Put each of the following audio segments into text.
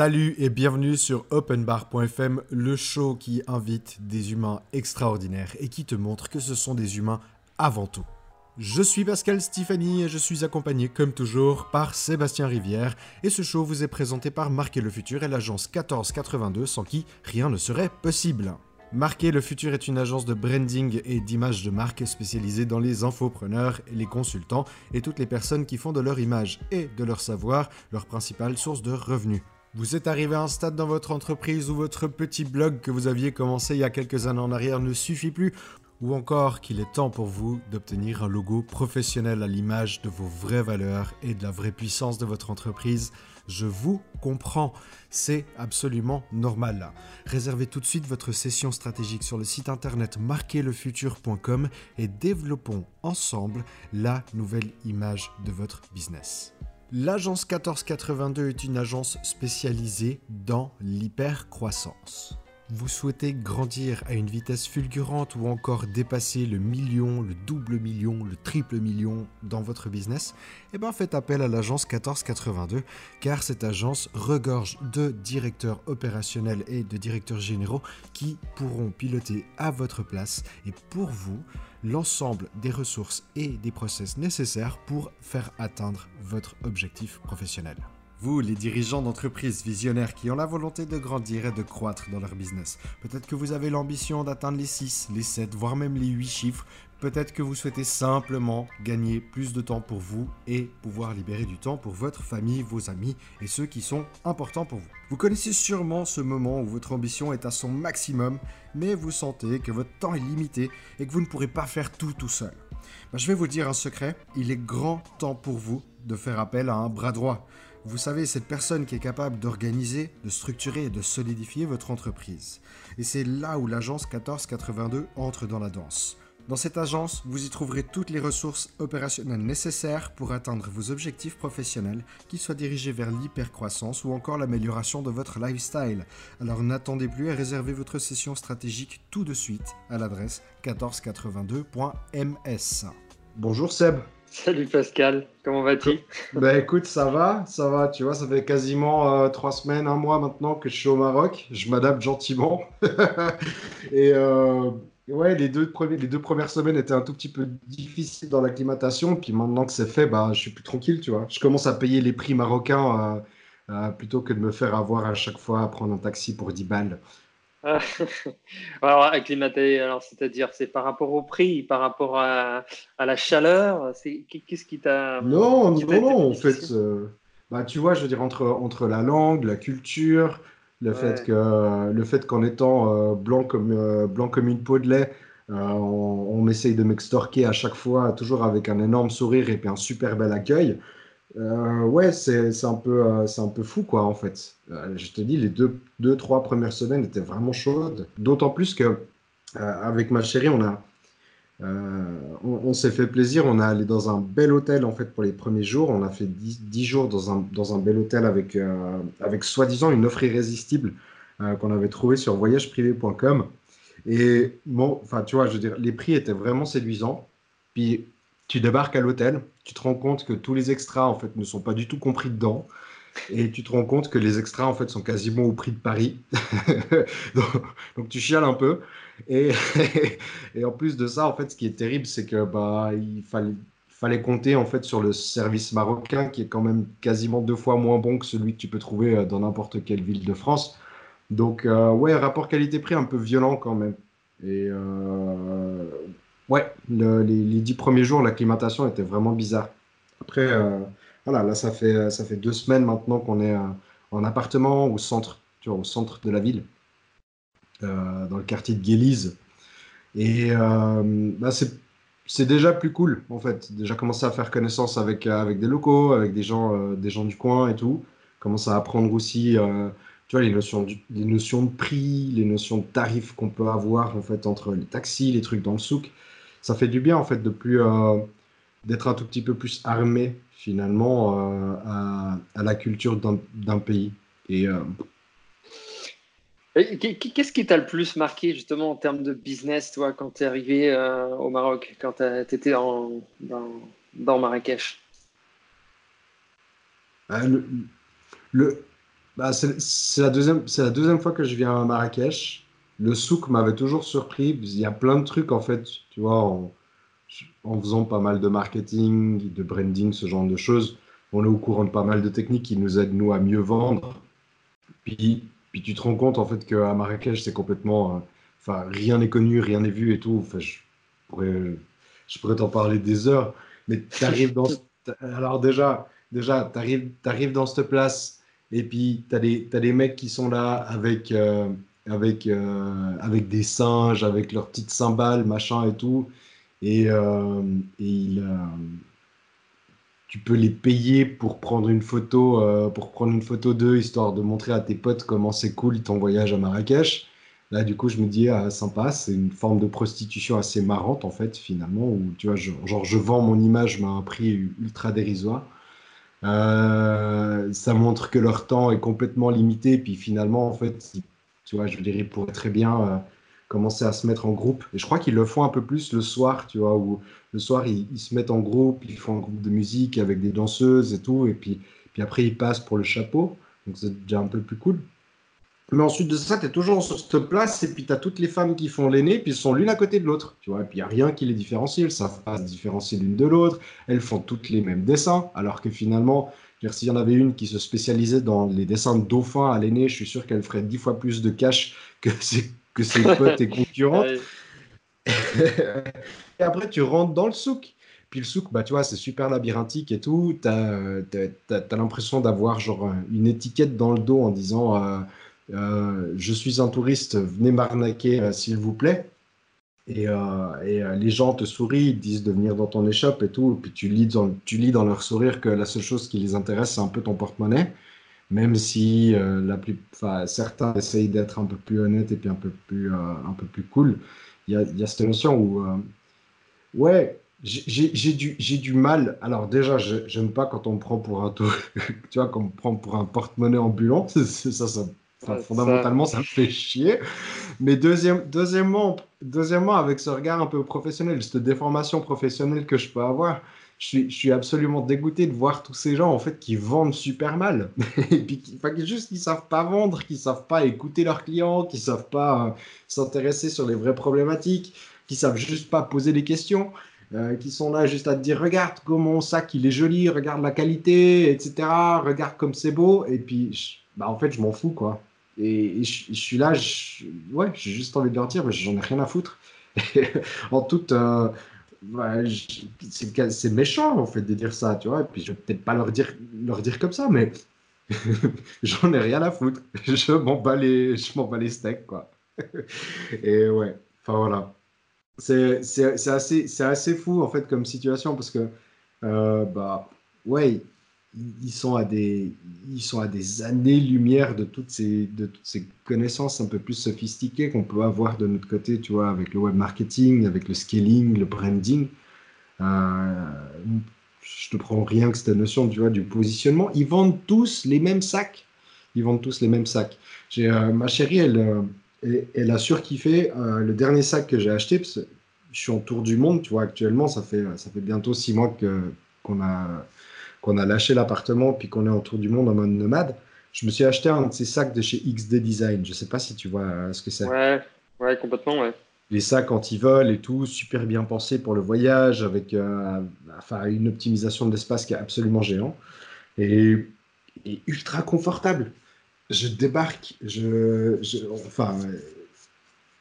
Salut et bienvenue sur openbar.fm, le show qui invite des humains extraordinaires et qui te montre que ce sont des humains avant tout. Je suis Pascal Stéphanie et je suis accompagné comme toujours par Sébastien Rivière et ce show vous est présenté par Marquer le Futur et l'agence 1482 sans qui rien ne serait possible. Marquer le Futur est une agence de branding et d'image de marque spécialisée dans les infopreneurs, les consultants et toutes les personnes qui font de leur image et de leur savoir leur principale source de revenus. Vous êtes arrivé à un stade dans votre entreprise où votre petit blog que vous aviez commencé il y a quelques années en arrière ne suffit plus ou encore qu'il est temps pour vous d'obtenir un logo professionnel à l'image de vos vraies valeurs et de la vraie puissance de votre entreprise, je vous comprends, c'est absolument normal. Réservez tout de suite votre session stratégique sur le site internet marquerlefutur.com et développons ensemble la nouvelle image de votre business. L'agence 1482 est une agence spécialisée dans l'hypercroissance. Vous souhaitez grandir à une vitesse fulgurante ou encore dépasser le million, le double million, le triple million dans votre business? Eh bien faites appel à l'agence 1482 car cette agence regorge de directeurs opérationnels et de directeurs généraux qui pourront piloter à votre place et pour vous l'ensemble des ressources et des process nécessaires pour faire atteindre votre objectif professionnel. Vous, les dirigeants d'entreprises visionnaires qui ont la volonté de grandir et de croître dans leur business, peut-être que vous avez l'ambition d'atteindre les 6, les 7, voire même les 8 chiffres, peut-être que vous souhaitez simplement gagner plus de temps pour vous et pouvoir libérer du temps pour votre famille, vos amis et ceux qui sont importants pour vous. Vous connaissez sûrement ce moment où votre ambition est à son maximum, mais vous sentez que votre temps est limité et que vous ne pourrez pas faire tout tout seul. Ben, je vais vous dire un secret, il est grand temps pour vous de faire appel à un bras droit. Vous savez, cette personne qui est capable d'organiser, de structurer et de solidifier votre entreprise. Et c'est là où l'agence 1482 entre dans la danse. Dans cette agence, vous y trouverez toutes les ressources opérationnelles nécessaires pour atteindre vos objectifs professionnels, qu'ils soient dirigés vers l'hypercroissance ou encore l'amélioration de votre lifestyle. Alors n'attendez plus et réservez votre session stratégique tout de suite à l'adresse 1482.ms. Bonjour Seb. Salut Pascal, comment vas-tu? Bah écoute, ça va, ça va, tu vois, ça fait quasiment euh, trois semaines, un mois maintenant que je suis au Maroc, je m'adapte gentiment. et euh, ouais, les deux, les deux premières semaines étaient un tout petit peu difficiles dans l'acclimatation, puis maintenant que c'est fait, bah, je suis plus tranquille, tu vois. Je commence à payer les prix marocains euh, plutôt que de me faire avoir à chaque fois à prendre un taxi pour 10 balles. alors, acclimater, alors c'est-à-dire, c'est par rapport au prix, par rapport à, à la chaleur, c'est qu'est-ce qui t'a Non, non, non, en fait, euh, bah, tu vois, je veux dire entre entre la langue, la culture, le fait que le fait qu'en étant euh, blanc comme euh, blanc comme une peau de lait, on, on, essaye de m'extorquer à chaque fois, toujours avec un énorme sourire et puis un super bel accueil. Euh, ouais, c'est un, peu, euh, c'est un peu fou, quoi, en fait. Euh, je te dis, les deux, deux, trois premières semaines étaient vraiment chaudes. D'autant plus que, avec ma chérie, on a. on, s'est fait plaisir, on a allé dans un bel hôtel en fait pour les premiers jours. On a fait 10, jours dans un, dans un bel hôtel avec, avec soi-disant une offre irrésistible qu'on avait trouvée sur voyageprivé.com. Et enfin, tu vois, je veux dire, les prix étaient vraiment séduisants. Puis tu débarques à l'hôtel, tu te rends compte que tous les extras en fait ne sont pas du tout compris dedans. Et tu te rends compte que les extras en fait sont quasiment au prix de Paris. donc, tu chiales un peu. Et, en plus de ça, en fait, ce qui est terrible, c'est que bah il fallait, fallait compter en fait sur le service marocain qui est quand même quasiment deux fois moins bon que celui que tu peux trouver euh, dans n'importe quelle ville de France. Donc euh, ouais, rapport qualité-prix un peu violent quand même. Et euh, Ouais, les, dix premiers jours, l'acclimatation était vraiment bizarre. Après, euh, voilà, là, ça fait, ça fait deux semaines maintenant qu'on est euh, en appartement au centre, tu vois, au centre de la ville, euh, dans le quartier de Guélise. Et bah, c'est déjà plus cool, en fait. Déjà commencer à faire connaissance avec, avec des locaux, avec des gens, des gens du coin et tout. Commencer à apprendre aussi, tu vois, les notions, les notions de prix, les notions de tarifs qu'on peut avoir, en fait, entre les taxis, les trucs dans le souk ça fait du bien en fait de plus euh, d'être un tout petit peu plus armé finalement euh, à, la culture d'un pays. Et euh, Qu'est-ce qui t'a le plus marqué justement en termes de business, toi, quand tu es arrivé au Maroc, quand tu étais dans, dans, Marrakech? Le, le, bah, c'est la, deuxième, la deuxième fois que je viens à Marrakech. Le souk m'avait toujours surpris. Il y a plein de trucs, en fait, tu vois, en, en, faisant pas mal de marketing, de branding, ce genre de choses. On est au courant de pas mal de techniques qui nous aident, nous, à mieux vendre. Puis, puis tu te rends compte, en fait, qu'à Marrakech, c'est complètement... Euh, enfin, rien n'est connu, rien n'est vu et tout. Enfin, je pourrais, je pourrais t'en parler des heures. Mais tu arrives dans... Alors déjà, déjà tu arrives, dans cette place et puis, tu as, as, des mecs qui sont là avec, euh, avec, euh, avec des singes, avec leurs petites cymbales, machin et tout. Et, euh, et tu peux les payer pour prendre une photo, pour prendre une photo d'eux, histoire de montrer à tes potes comment c'est cool ton voyage à Marrakech. Là, du coup, je me dis, ah, sympa, c'est une forme de prostitution assez marrante, en fait, finalement, où, tu vois, genre, je vends mon image, mais à un prix ultra dérisoire. Euh, ça montre que leur temps est complètement limité. Puis finalement, en fait, tu vois, je dirais, ils pourraient très bien euh, commencer à se mettre en groupe. Et je crois qu'ils le font un peu plus le soir, tu vois, où le soir, ils, se mettent en groupe, ils font un groupe de musique avec des danseuses et tout. Et puis, puis après, ils passent pour le chapeau. Donc c'est déjà un peu plus cool. Mais ensuite de ça, tu es toujours sur cette place et puis tu as toutes les femmes qui font l'aîné, puis elles sont l'une à côté de l'autre. Tu vois, et puis il n'y a rien qui les différencie, elles savent pas se différencier l'une de l'autre, elles font toutes les mêmes dessins, alors que finalement, s'il y en avait une qui se spécialisait dans les dessins de dauphins à l'aîné, je suis sûr qu'elle ferait dix fois plus de cash que ses, que ses potes et concurrents. et après, tu rentres dans le souk. Puis le souk, bah, tu vois, c'est super labyrinthique et tout. Tu as, as, l'impression d'avoir genre une étiquette dans le dos en disant. Euh, euh, je suis un touriste, venez m'arnaquer euh, s'il vous plaît. Et, euh, les gens te sourient, ils disent de venir dans ton échoppe et tout. Et puis tu lis, dans, tu lis dans leur sourire que la seule chose qui les intéresse, c'est un peu ton porte-monnaie. Même si la plus, certains essayent d'être un peu plus honnêtes et puis un peu plus, un peu plus cool. Il y a, y a, cette notion où, ouais, j'ai du, du mal. Alors déjà, j'aime pas quand on me prend pour un tu vois, quand on me prend pour un porte-monnaie ambulant. ça, ça, fondamentalement, ça... me fait chier. Mais deuxième, deuxièmement, deuxièmement, avec ce regard un peu professionnel, cette déformation professionnelle que je peux avoir, je suis, absolument dégoûté de voir tous ces gens en fait qui vendent super mal. Et puis qui, enfin, juste qui savent pas vendre, qui savent pas écouter leurs clients, qui savent pas euh, s'intéresser sur les vraies problématiques, qui savent juste pas poser des questions. Euh, qui sont là juste à te dire regarde comment mon sac il est joli, regarde la qualité, etc. Regarde comme c'est beau. Et puis, bah, en fait, je m'en fous quoi. Et, je, suis là, ouais, j'ai juste envie de leur dire, mais j'en ai rien à foutre. en toute. Euh, c'est méchant en fait de dire ça, tu vois. Et puis je vais peut-être pas leur dire, leur dire comme ça, mais j'en ai rien à foutre. Je m'en bats les, bats les steaks, quoi. Et ouais, enfin voilà. C'est assez, assez fou en fait comme situation parce que, euh, bah, ouais, ils sont à des, ils sont à des années-lumière de toutes ces, de ces connaissances un peu plus sophistiquées qu'on peut avoir de notre côté, tu vois, avec le web marketing, avec le scaling, le branding. Euh, je te prends rien que cette notion, tu vois, du positionnement. Ils vendent tous les mêmes sacs. Ils vendent tous les mêmes sacs. J'ai, euh, ma chérie, elle, euh, elle, a surkiffé le dernier sac que j'ai acheté. Parce que je suis en tour du monde, tu vois, actuellement, ça fait, ça fait bientôt six mois que, qu'on a qu'on a lâché l'appartement puis qu'on est en tour du monde en mode nomade, je me suis acheté un de ces sacs de chez XD Design. Je sais pas si tu vois euh, ce que c'est. Ouais, ouais, complètement, ouais. Les sacs anti-vol et tout, super bien pensés pour le voyage, avec euh, enfin, une optimisation de l'espace qui est absolument géant. Et, ultra confortable. Je débarque, je, enfin,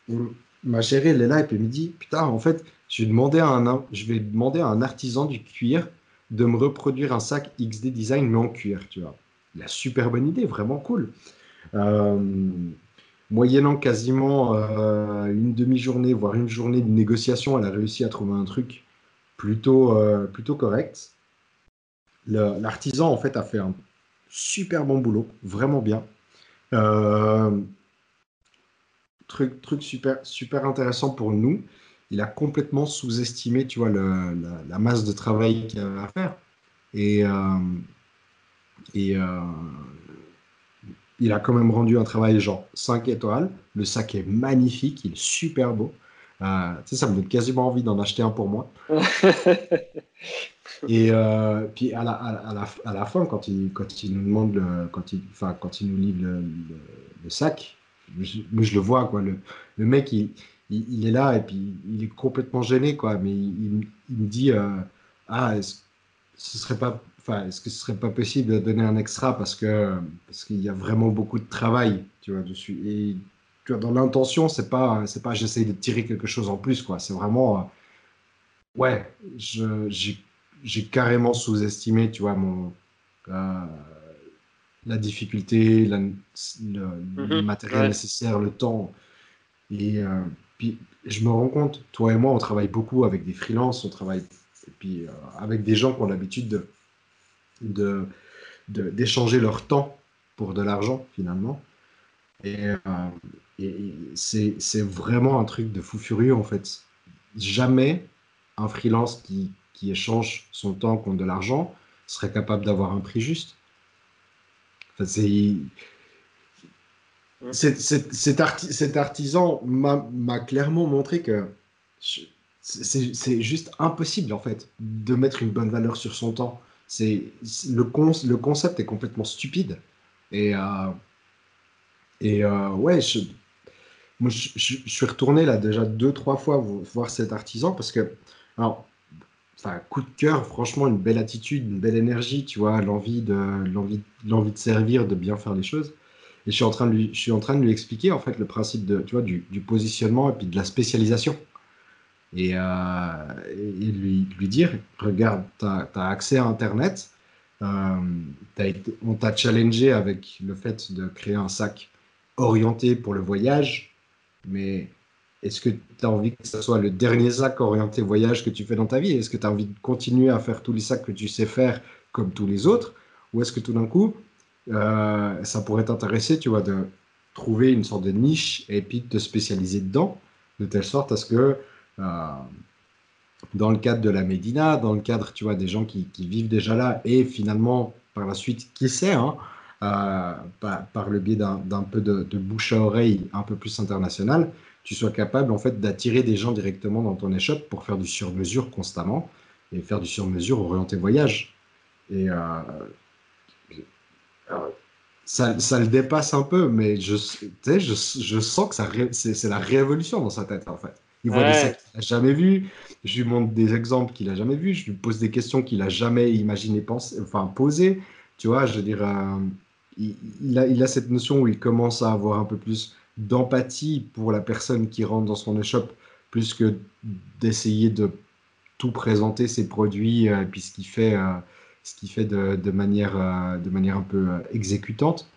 euh, ma chérie, elle est là et puis elle me dit, putain, en fait, je vais demander à un, je vais demander à un artisan du cuir de me reproduire un sac XD Design mais en cuir, tu vois. La super bonne idée, vraiment cool. Euh, moyennant quasiment euh, une demi-journée, voire une journée de négociation, elle a réussi à trouver un truc plutôt, euh, plutôt correct. L'artisan, en fait, a fait un super bon boulot, vraiment bien. truc, truc super, super intéressant pour nous il a complètement sous-estimé, tu vois, la, masse de travail qu'il avait à faire. Et, euh, et euh, il a quand même rendu un travail genre 5 étoiles. Le sac est magnifique, il est super beau. Euh, tu sais, ça me donne quasiment envie d'en acheter un pour moi. Et euh, puis à la, à, la, à la, fin, quand il, quand il nous demande, le, quand, il, enfin, quand il nous livre le, le, sac, je, moi je le vois, quoi. Le, le mec, il, il, est là et puis il est complètement gêné, quoi. Mais il, il me dit euh, Ah, est-ce, ce serait pas, est-ce que ce serait pas possible de donner un extra parce que parce qu'il y a vraiment beaucoup de travail, tu vois, dessus. Et tu vois, dans l'intention, c'est pas, c'est pas j'essaye de tirer quelque chose en plus, quoi. C'est vraiment, euh, ouais, je, j'ai j'ai carrément sous-estimé, tu vois, mon, euh, la difficulté, le, mhm. matériel nécessaire, le temps. Et euh, puis, je me rends compte, toi et moi, on travaille beaucoup avec des freelances, on travaille puis, euh, avec des gens qui ont l'habitude de, de, d'échanger leur temps pour de l'argent, finalement. Et, et c'est, vraiment un truc de fou furieux, en fait. Jamais un freelance qui, qui échange son temps contre de l'argent serait capable d'avoir un prix juste. c'est, cet, artisan m'a clairement montré que c'est juste impossible en fait de mettre une bonne valeur sur son temps. C'est le, le concept est complètement stupide. Et, euh, et euh, ouais, je, moi, je, suis retourné là déjà deux, trois fois voir cet artisan parce que, alors, enfin, coup de cœur, franchement, une belle attitude, une belle énergie, tu vois, l'envie de, l'envie de servir, de bien faire les choses. Et je suis en train de lui, je suis en train de lui expliquer, en fait, le principe de, tu vois, du, positionnement et puis de la spécialisation. Et, euh, lui, lui dire, regarde, tu as, accès à Internet, euh, on t'a challengé avec le fait de créer un sac orienté pour le voyage, mais est-ce que tu as envie que ce soit le dernier sac orienté voyage que tu fais dans ta vie? Est-ce que tu as envie de continuer à faire tous les sacs que tu sais faire comme tous les autres? Ou est-ce que tout d'un coup, euh, ça pourrait t'intéresser, tu vois, de trouver une sorte de niche et puis de te spécialiser dedans, de telle sorte à ce que, euh, dans le cadre de la Médina, dans le cadre, tu vois, des gens qui, vivent déjà là et finalement, par la suite, qui sait, hein, euh, par, le biais d'un peu de, bouche à oreille un peu plus international, tu sois capable en fait d'attirer des gens directement dans ton échoppe pour faire du sur-mesure constamment et faire du sur-mesure orienté voyage. Et ça, ça, le dépasse un peu, mais je, je, je sens que ça c'est la révolution dans sa tête en fait. Il voit des sacs qu'il n'a jamais vus, je lui montre des exemples qu'il n'a jamais vus, je lui pose des questions qu'il n'a jamais imaginé penser, enfin poser. Tu vois, je veux dire, euh, il, il, a, il a cette notion où il commence à avoir un peu plus d'empathie pour la personne qui rentre dans son échoppe, plus que d'essayer de tout présenter ses produits euh, puis ce qu'il fait, euh, ce qu'il fait de, de manière, euh, de manière un peu exécutante.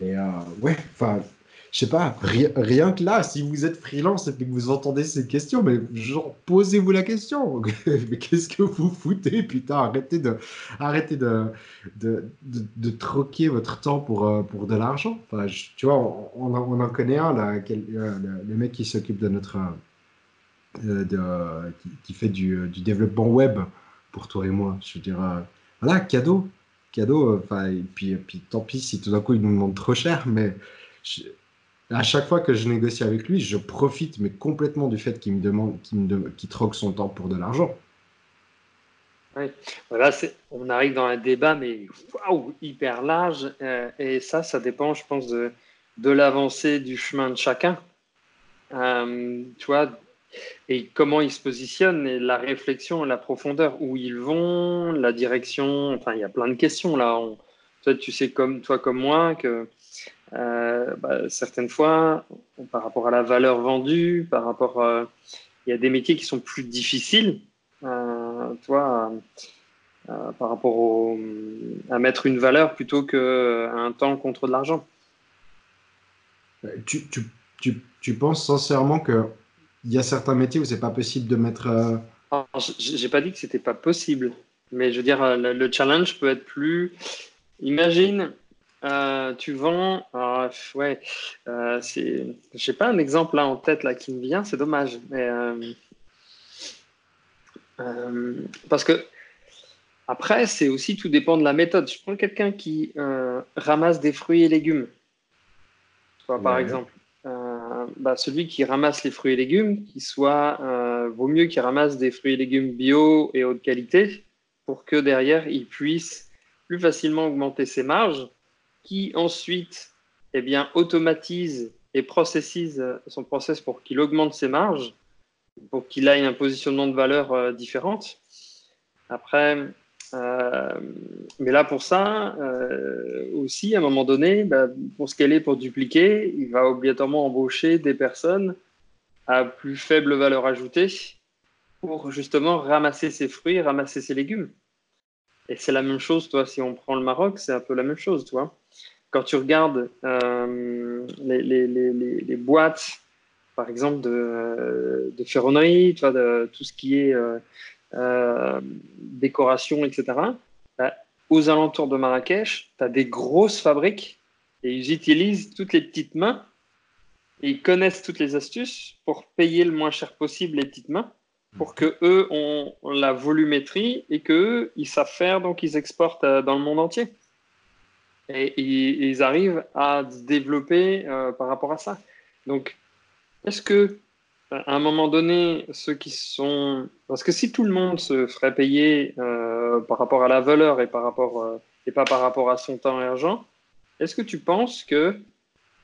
Et ouais, enfin, je sais pas, rien, que là, si vous êtes freelance et que vous entendez ces questions, mais genre, posez-vous la question. mais qu'est-ce que vous foutez, putain, arrêtez de, arrêtez de, de, de, troquer votre temps pour, euh, pour de l'argent. Tu vois, on, en connaît un, euh, le, mec qui s'occupe de notre, euh, de, qui, fait du, du, développement web pour toi et moi. Je veux dire, voilà, cadeau, cadeau. Enfin, et puis, et puis tant pis si tout d'un coup il nous demande trop cher, mais à chaque fois que je négocie avec lui, je profite mais complètement du fait qu'il me demande, qu'il me troque son temps pour de l'argent. Oui, voilà, on arrive dans un débat, mais waouh, hyper large. Euh, et ça, ça dépend, je pense, de, de l'avancée du chemin de chacun. Euh, tu vois, et comment ils se positionnent, et la réflexion, la profondeur, où ils vont, la direction. Enfin, il y a plein de questions là. toi, tu sais, comme toi, comme moi, que euh, bah, certaines fois, par rapport à la valeur vendue, par rapport, euh, il y a des métiers qui sont plus difficiles, euh, toi, par rapport à mettre une valeur plutôt qu'un temps contre de l'argent. Tu, tu, tu, tu, penses sincèrement qu'il y a certains métiers où c'est pas possible de mettre. J'ai pas dit que c'était pas possible, mais je veux dire, le challenge peut être plus. Imagine, euh, tu vends, ouais, euh, c'est, j'ai pas un exemple là en tête là qui me vient, c'est dommage, mais euh, euh, parce que après c'est aussi tout dépend de la méthode. Je prends quelqu'un qui ramasse des fruits et légumes, par exemple. Bah, celui qui ramasse les fruits et légumes, qui soit, vaut mieux qu'il ramasse des fruits et légumes bio et haute qualité pour que derrière, il puisse plus facilement augmenter ses marges, qui ensuite eh bien, automatise et processise son process pour qu'il augmente ses marges, pour qu'il ait un positionnement de valeur euh, différente. Après, euh, mais là, pour ça, euh, aussi, à un moment donné, bah, pour scaler, pour dupliquer, il va obligatoirement embaucher des personnes à plus faible valeur ajoutée pour justement ramasser ses fruits, ramasser ses légumes. Et c'est la même chose, toi, si on prend le Maroc, c'est un peu la même chose, toi. Quand tu regardes euh, les, boîtes, par exemple, de, de ferronnerie, de tout ce qui est euh, décoration, etc., bah, aux alentours de Marrakech, tu as des grosses fabriques et ils utilisent toutes les petites mains et ils connaissent toutes les astuces pour payer le moins cher possible les petites mains pour que eux ont la volumétrie et que ils savent faire, donc ils exportent euh, dans le monde entier. Et, ils arrivent à se développer euh, par rapport à ça. Donc, est-ce que à un moment donné, ceux qui sont, parce que si tout le monde se ferait payer euh, par rapport à la valeur et par rapport et pas par rapport à son temps et argent, est-ce que tu penses que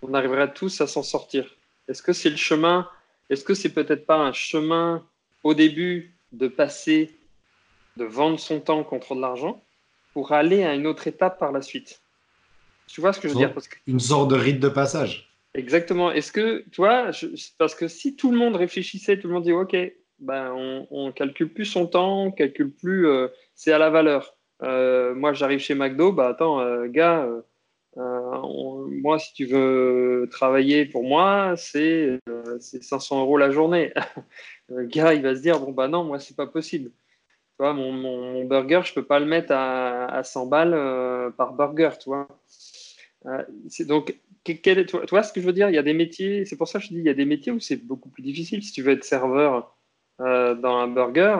on arriverait tous à s'en sortir? Est-ce que c'est le chemin? Est-ce que c'est peut-être pas un chemin au début de passer, de vendre son temps contre de l'argent pour aller à une autre étape par la suite? Tu vois ce que je veux dire? Parce que... Une sorte de rite de passage. Exactement. Est-ce que, tu vois, parce que si tout le monde réfléchissait, tout le monde dit, OK, ben, on, ne calcule plus son temps, on calcule plus, euh, c'est à la valeur. Euh, moi, j'arrive chez McDo, bah attends, euh, gars, moi, si tu veux travailler pour moi, c'est 500 euros la journée. le gars, il va se dire bon, bah non, moi, c'est pas possible. Tu vois, mon, burger, je peux pas le mettre à, à 100 balles par burger, tu vois. Donc, quel, tu, vois, ce que je veux dire Il y a des métiers, c'est pour ça que je dis, il y a des métiers où c'est beaucoup plus difficile. Si tu veux être serveur euh, dans un burger,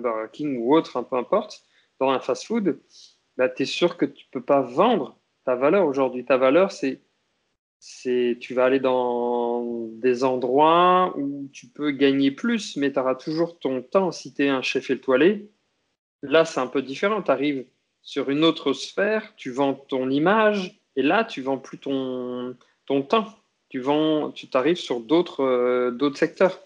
Burger King ou autre, peu importe, dans un fast-food, bah, tu es sûr que tu peux pas vendre ta valeur aujourd'hui. Ta valeur, c'est tu vas aller dans des endroits où tu peux gagner plus, mais tu auras toujours ton temps si tu es un chef étoilé. Là, c'est un peu différent. Tu arrives sur une autre sphère, tu vends ton image, et là, tu vends plus ton, ton temps. Tu vends, tu t'arrives sur d'autres euh, d'autres secteurs.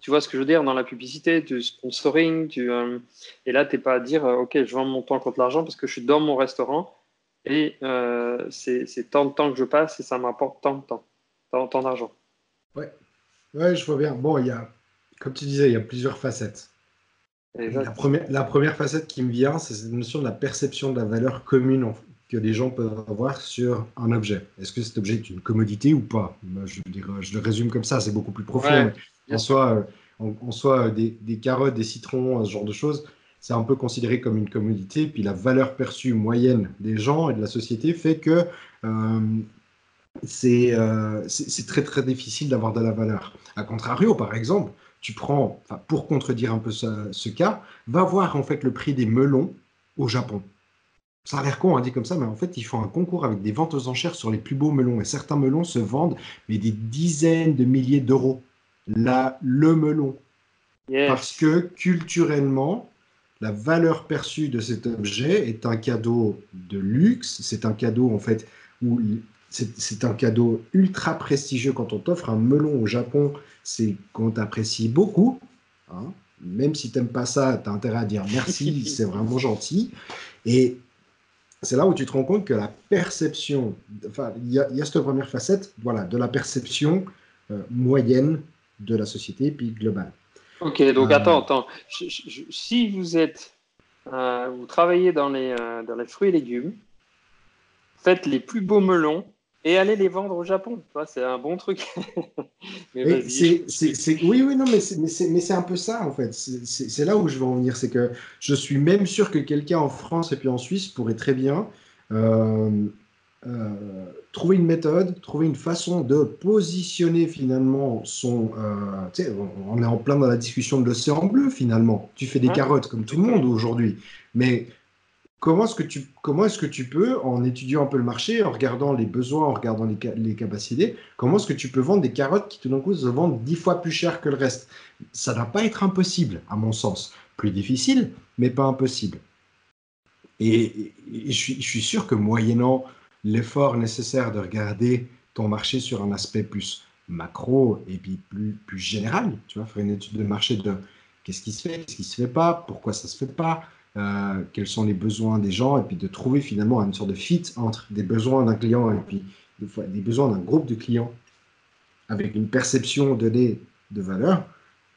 Tu vois ce que je veux dire dans la publicité, du sponsoring, tu, euh, et là, tu n'es pas à dire, euh, OK, je vends mon temps contre l'argent parce que je suis dans mon restaurant et c'est tant de temps que je passe et ça m'apporte tant de temps, tant, d'argent. Ouais. ouais, je vois bien. Bon, il y a, comme tu disais, il y a plusieurs facettes. La première, la première, facette qui me vient, c'est cette notion de la perception de la valeur commune que les gens peuvent avoir sur un objet. Est-ce que cet objet est une commodité ou pas? Je, je, le résume comme ça, c'est beaucoup plus profond. en soi, en, en soi des, des, carottes, des citrons, ce genre de choses, c'est un peu considéré comme une commodité. Puis la valeur perçue moyenne des gens et de la société fait que euh, euh, c'est très très difficile d'avoir de la valeur. A contrario, par exemple, tu prends, pour contredire un peu ce, cas, va voir en fait le prix des melons au Japon. Ça a l'air con, on hein, dit comme ça, mais en fait, ils font un concours avec des ventes aux enchères sur les plus beaux melons. Et certains melons se vendent, mais des dizaines de milliers d'euros. Là, le melon. Parce que culturellement, la valeur perçue de cet objet est un cadeau de luxe, c'est un cadeau en fait où c'est un cadeau ultra prestigieux quand on t'offre un melon au Japon, c'est qu'on t'apprécie beaucoup. Hein. Même si tu n'aimes pas ça, tu as intérêt à dire merci, c'est vraiment gentil. Et c'est là où tu te rends compte que la perception, enfin, il y, a cette première facette, voilà, de la perception euh, moyenne de la société, puis globale. Ok, donc euh, attends, attends. si vous êtes, euh, vous travaillez dans les, dans les fruits et légumes, faites les plus beaux melons et allez les vendre au Japon. C'est un bon truc. mais c'est, oui, oui, non, mais c'est un peu ça en fait. C'est là où je veux en venir. C'est que je suis même sûr que quelqu'un en France et puis en Suisse pourrait très bien euh, trouver une méthode, trouver une façon de positionner finalement son. Euh, on est en plein dans la discussion de l'océan bleu finalement. Tu fais des carottes comme tout le monde aujourd'hui, mais comment est-ce que tu comment est-ce que tu peux en étudiant un peu le marché, en regardant les besoins, en regardant les, capacités, comment est-ce que tu peux vendre des carottes qui tout d'un coup se vendent dix fois plus cher que le reste? Ça ne va pas être impossible, à mon sens. Plus difficile, mais pas impossible. Et, je, suis, je, suis, sûr que moyennant l'effort nécessaire de regarder ton marché sur un aspect plus macro et puis plus, plus général, tu vois, faire une étude de marché de qu'est-ce qui se fait, qu'est-ce qui ne se fait pas, pourquoi ça ne se fait pas, euh, quels sont les besoins des gens, et puis de trouver finalement une sorte de fit entre des besoins d'un client et puis des, besoins d'un groupe de clients avec une perception donnée de valeur.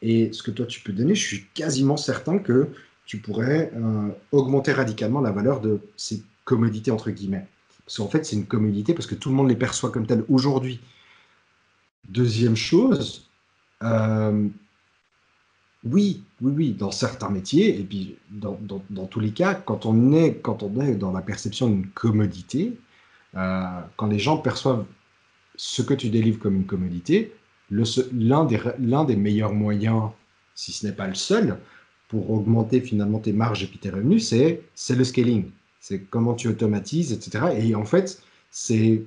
Et ce que toi tu peux donner, je suis quasiment certain que tu pourrais euh, augmenter radicalement la valeur de ces commodités entre guillemets. Parce qu'en fait, c'est une commodité parce que tout le monde les perçoit comme telles aujourd'hui. Deuxième chose, euh, oui, oui, oui, dans certains métiers, et puis dans, tous les cas, quand on est, quand on est dans la perception d'une commodité, euh, quand les gens perçoivent ce que tu délivres comme une commodité, l'un des, des meilleurs moyens, si ce n'est pas le seul, pour augmenter finalement tes marges et tes revenus, c'est le scaling. C'est comment tu automatises, etc. Et en fait, c'est...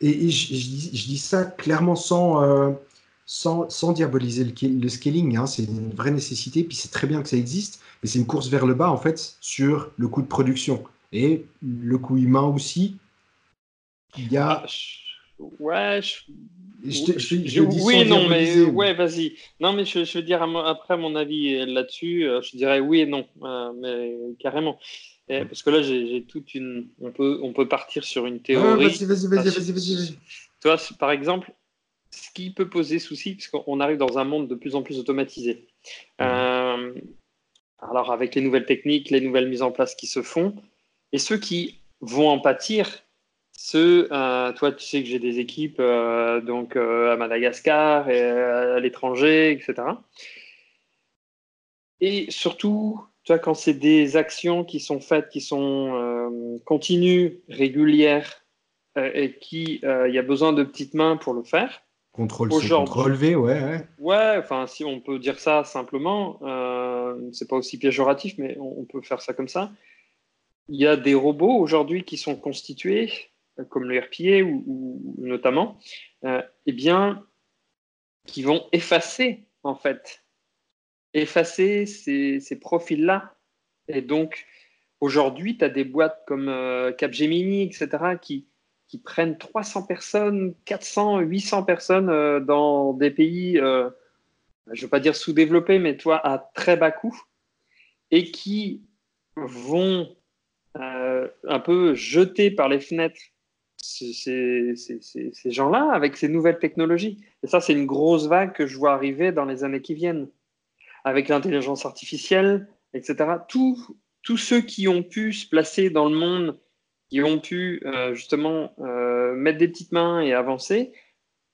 Et, je, dis, ça clairement sans... Euh, sans, diaboliser le, scaling, hein, c'est une vraie nécessité, puis c'est très bien que ça existe, mais c'est une course vers le bas en fait sur le coût de production et le coût humain aussi. Il y a. Ah, ouais, je... oui, non, mais ouais, vas-y. Non, mais je, veux dire après mon avis là-dessus, euh, je dirais oui et non, euh, mais carrément. parce que là, j'ai toute une. On peut, on peut partir sur une théorie. vas-y, vas-y, vas-y, vas-y, vas-y. Toi, par exemple, ce qui peut poser souci, puisqu'on arrive dans un monde de plus en plus automatisé. Euh, alors, avec les nouvelles techniques, les nouvelles mises en place qui se font, et ceux qui vont en pâtir, ceux, euh, toi, tu sais que j'ai des équipes euh, donc à Madagascar et à l'étranger, etc. Et surtout, toi, quand c'est des actions qui sont faites, qui sont continues, régulières, et qui il y a besoin de petites mains pour le faire, Contrôle C, contrôle V, ouais. Ouais, enfin, si on peut dire ça simplement, euh, c'est pas aussi péjoratif, mais on, peut faire ça comme ça. Il y a des robots aujourd'hui qui sont constitués, comme le RPA ou, notamment, euh, eh bien, qui vont effacer, en fait, effacer ces, ces profils-là. Et donc, aujourd'hui, tu as des boîtes comme euh, Capgemini, etc., qui, qui prennent 300 personnes, 400, 800 personnes euh, dans des pays, euh, je ne veux pas dire sous-développés, mais toi, à très bas coût, et qui vont euh, un peu jeter par les fenêtres ces, ces gens-là avec ces nouvelles technologies. Et ça, c'est une grosse vague que je vois arriver dans les années qui viennent, avec l'intelligence artificielle, etc. tous ceux qui ont pu se placer dans le monde qui ont pu euh, justement euh, mettre des petites mains et avancer,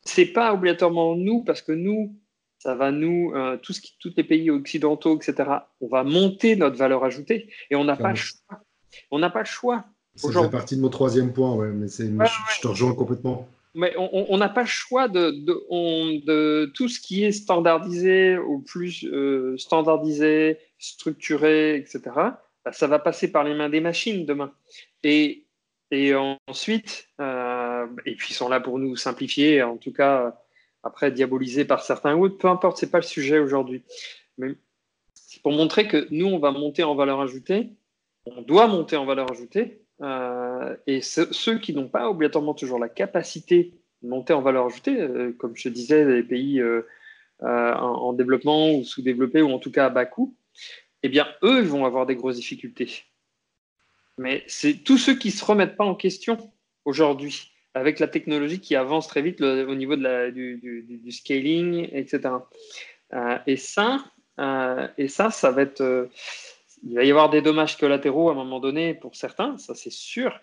c'est pas obligatoirement nous, parce que nous, ça va nous, euh, tout ce qui, tous les pays occidentaux, etc., on va monter notre valeur ajoutée et on n'a pas le choix. On n'a pas le choix. Ça fait partie de mon troisième point, ouais, mais c'est, je, te rejoins complètement. Mais on n'a pas le choix de, de, de, tout ce qui est standardisé ou plus standardisé, structuré, etc. Bah, ça va passer par les mains des machines demain. Et et ensuite, euh, et puis ils sont là pour nous simplifier, en tout cas, après diaboliser par certains ou peu importe, c'est pas le sujet aujourd'hui. Mais c'est pour montrer que nous, on va monter en valeur ajoutée, on doit monter en valeur ajoutée, euh, et ceux qui n'ont pas obligatoirement toujours la capacité de monter en valeur ajoutée, euh, comme je disais, les pays en, en, développement ou sous-développés, ou en tout cas à bas coût, eh bien, eux, ils vont avoir des grosses difficultés. Mais c'est tous ceux qui ne se remettent pas en question aujourd'hui, avec la technologie qui avance très vite au niveau de du, scaling, etc. Euh, et, ça, euh, et ça, ça va être. Euh, il va y avoir des dommages collatéraux à un moment donné pour certains, ça c'est sûr.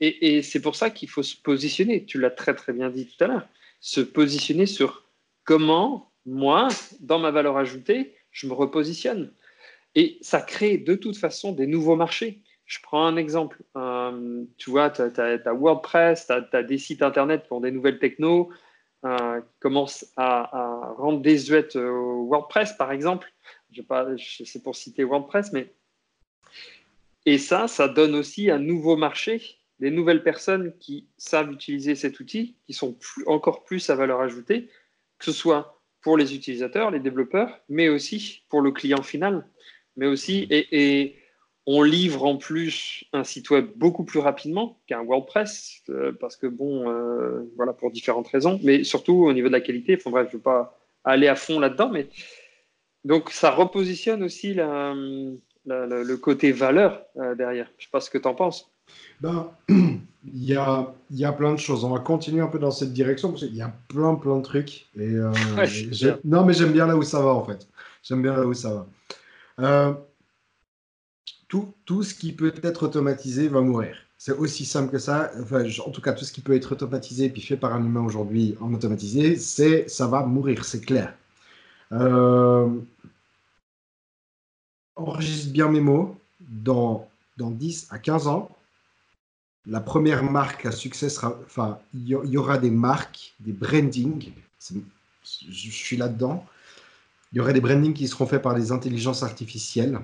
et, et c'est pour ça qu'il faut se positionner. Tu l'as très très bien dit tout à l'heure. Se positionner sur comment, moi, dans ma valeur ajoutée, je me repositionne. Et ça crée de toute façon des nouveaux marchés. Je prends un exemple. Euh, tu vois, tu as, WordPress, tu as, des sites Internet pour des nouvelles technos euh, qui commencent à, rendre désuètes WordPress, par exemple. c'est pour citer WordPress, mais et ça, ça donne aussi un nouveau marché, des nouvelles personnes qui savent utiliser cet outil, qui sont encore plus à valeur ajoutée, que ce soit pour les utilisateurs, les développeurs, mais aussi pour le client final. Mais aussi, et, on livre en plus un site web beaucoup plus rapidement qu'un WordPress, euh, parce que bon, euh, voilà, pour différentes raisons, mais surtout au niveau de la qualité. Enfin bref, je ne veux pas aller à fond là-dedans, mais donc ça repositionne aussi le côté valeur euh, derrière. Je ne sais pas ce que tu en penses. Ben, il y a, y a plein de choses. On va continuer un peu dans cette direction parce qu'il y a plein, plein de trucs. Et, euh, non, mais j'aime bien là où ça va en fait. J'aime bien là où ça va. Euh, tout, tout ce qui peut être automatisé va mourir. C'est aussi simple que ça. Enfin, en tout cas, tout ce qui peut être automatisé puis fait par un humain aujourd'hui en automatisé, c'est ça va mourir, c'est clair. Euh, enregistre bien mes mots. Dans, dans 10 à 15 ans, la première marque à succès sera. Enfin, il y, aura des marques, des brandings. Je suis là-dedans. Il y aura des brandings qui seront faits par les intelligences artificielles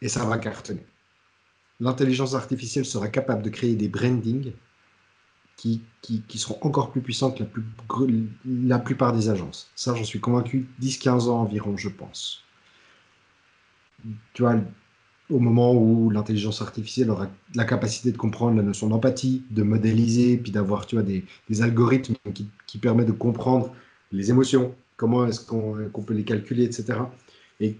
et ça va cartonner. L'intelligence artificielle sera capable de créer des brandings qui, qui, seront encore plus puissants que la, plus, la plupart des agences. Ça, j'en suis convaincu, 10-15 ans environ, je pense. Tu vois, au moment où l'intelligence artificielle aura la capacité de comprendre la notion d'empathie, de modéliser, puis d'avoir des, des algorithmes qui, qui, permettent de comprendre les émotions, comment est-ce qu'on peut les calculer, etc. Et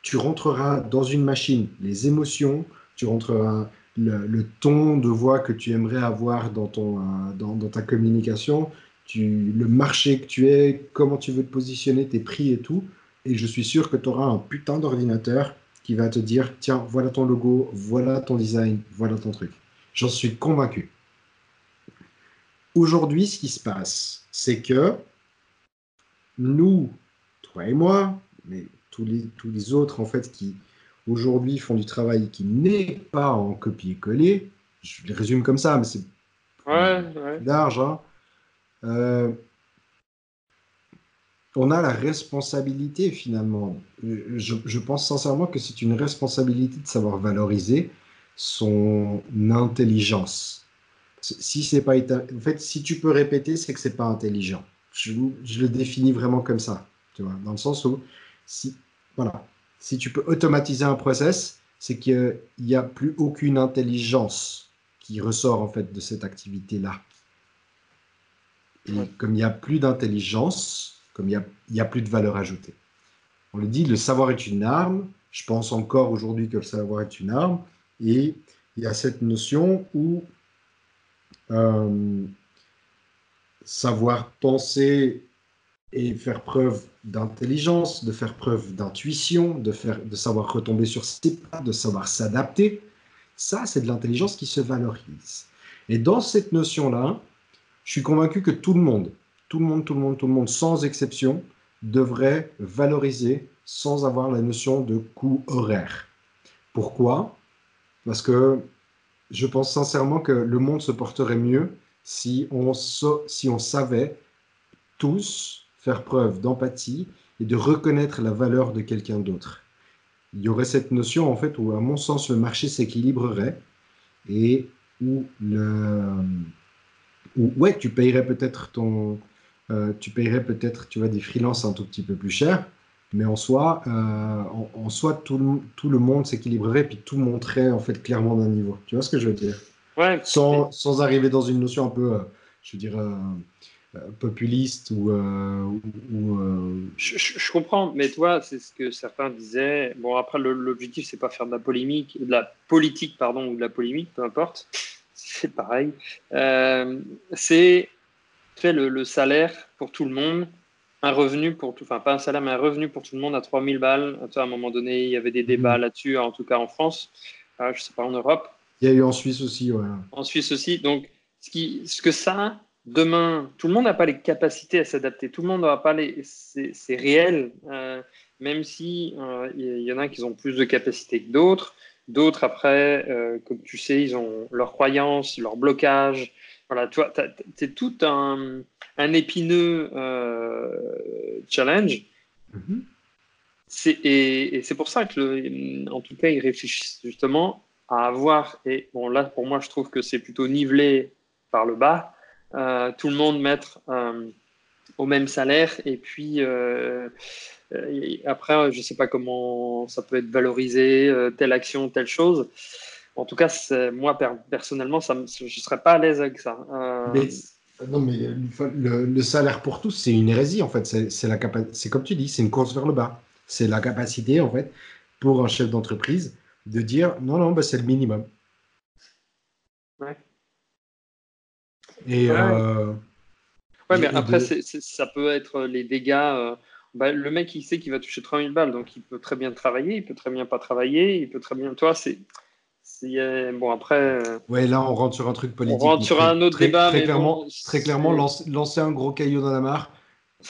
tu rentreras dans une machine les émotions, tu rentreras le, ton de voix que tu aimerais avoir dans, ton, euh, dans ta communication, tu, le marché que tu es, comment tu veux te positionner, tes prix et tout. Et je suis sûr que tu auras un putain d'ordinateur qui va te dire tiens, voilà ton logo, voilà ton design, voilà ton truc. J'en suis convaincu. Aujourd'hui, ce qui se passe, c'est que nous, toi et moi, mais tous les, tous les autres en fait qui aujourd'hui font du travail qui n'est pas en copier-coller, je les résume comme ça, mais c'est ouais, large. Hein. Euh, on a la responsabilité finalement. Je, pense sincèrement que c'est une responsabilité de savoir valoriser son intelligence. Si c'est pas en fait, si tu peux répéter, c'est que c'est pas intelligent. Je, le définis vraiment comme ça, tu vois, dans le sens où si voilà, si tu peux automatiser un process, c'est qu'il n'y a plus aucune intelligence qui ressort en fait de cette activité là. Et comme il n'y a plus d'intelligence, comme il n'y a, plus de valeur ajoutée. On le dit, le savoir est une arme. Je pense encore aujourd'hui que le savoir est une arme. Et il y a cette notion où euh, savoir penser et faire preuve d'intelligence, de faire preuve d'intuition, de, de savoir retomber sur ses pas, de savoir s'adapter, ça, c'est de l'intelligence qui se valorise. Et dans cette notion-là, je suis convaincu que tout le monde, tout le monde, tout le monde, tout le monde, sans exception, devrait valoriser sans avoir la notion de coût horaire. Pourquoi? Parce que je pense sincèrement que le monde se porterait mieux si on, savait tous faire preuve d'empathie et de reconnaître la valeur de quelqu'un d'autre. Il y aurait cette notion, en fait, où, à mon sens, le marché s'équilibrerait et où, le, ouais, tu payerais peut-être ton, euh, tu paierais peut-être tu vois, des freelances un tout petit peu plus cher, mais en soi, euh, en, soi tout, le, tout le monde s'équilibrerait puis tout monterait en fait clairement d'un niveau. Tu vois ce que je veux dire? Ouais, sans, sans, arriver dans une notion un peu, euh, je dirais, populiste ou. ou je, je, comprends, mais toi, c'est ce que certains disaient. Bon, après, l'objectif, c'est pas faire de la polémique, de la politique, pardon, ou de la polémique, peu importe. C'est pareil. c'est fait le, salaire pour tout le monde, un revenu pour tout, enfin pas un salaire, mais un revenu pour tout le monde à 3000 balles. À un moment donné, il y avait des débats mmh. là-dessus, en tout cas en France, je je sais pas en Europe. Il y a eu en Suisse aussi, ouais. En Suisse aussi. Donc, ce, qui, ce que ça, demain, tout le monde n'a pas les capacités à s'adapter. Tout le monde n'aura pas les. C'est réel, euh, même si euh, il y en a qui ont plus de capacités que d'autres. D'autres, après, euh, comme tu sais, ils ont leurs croyances, leurs blocages, voilà, tu vois, c'est tout un, un épineux euh, challenge. Mm-hmm. et, c'est pour ça que, en tout cas, ils réfléchissent justement à avoir, et bon là pour moi je trouve que c'est plutôt nivelé par le bas, euh, tout le monde mettre euh, au même salaire et puis euh, après je ne sais pas comment ça peut être valorisé, telle action, telle chose. En tout cas, moi personnellement, ça, je ne serais pas à l'aise avec ça. non, mais le, salaire pour tous, c'est une hérésie en fait. C'est comme tu dis, c'est une course vers le bas. C'est la capacité en fait pour un chef d'entreprise de dire non, non, bah, c'est le minimum. Ouais. Et, ouais, euh, mais après, ça peut être les dégâts. Euh, bah, le mec, il sait qu'il va toucher 3000 balles, donc il peut très bien travailler, il peut très bien pas travailler, il peut très bien. Toi, c'est. Bon, après. Euh, ouais, là, on rentre sur un truc politique. On rentre sur un autre débat. Très, clairement, très clairement lancer un gros caillou dans la mare.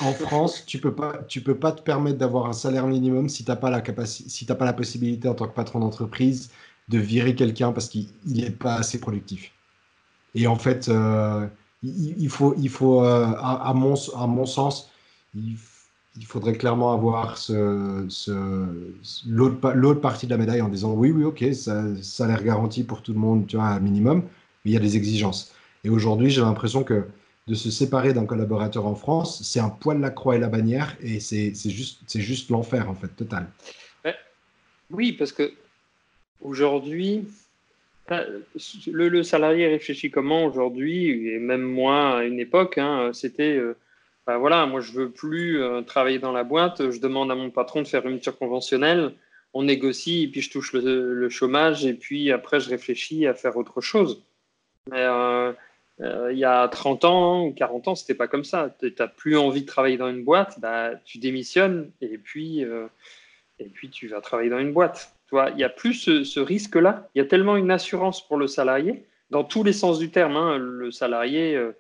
En France, tu peux peux pas te permettre d'avoir un salaire minimum si tu n'as pas si pas la possibilité en tant que patron d'entreprise de virer quelqu'un parce qu'il n'est pas assez productif. Et en fait, euh, il, faut, il faut euh, à, mon, à mon sens, il, faudrait clairement avoir ce, ce, l'autre partie de la médaille en disant oui, oui, ok, l'air garanti pour tout le monde, tu vois, minimum, mais il y a des exigences. Et aujourd'hui, j'ai l'impression que de se séparer d'un collaborateur en France, c'est un poil la croix et la bannière, et c'est juste, juste l'enfer, en fait, total. Oui, parce que aujourd'hui, le, salarié réfléchit comment aujourd'hui, et même moi à une époque, hein, c'était, euh, bah voilà, moi je veux plus euh, travailler dans la boîte, je demande à mon patron de faire une rupture conventionnelle, on négocie, et puis je touche le, chômage, et puis après je réfléchis à faire autre chose. Mais euh, euh, il y a 30 ans ou 40 ans, c'était pas comme ça. Tu n'as plus envie de travailler dans une boîte, bah, tu démissionnes et puis, euh, et puis tu vas travailler dans une boîte. Il n'y a plus ce, risque-là. Il y a tellement une assurance pour le salarié, dans tous les sens du terme. Hein. le salarié, euh,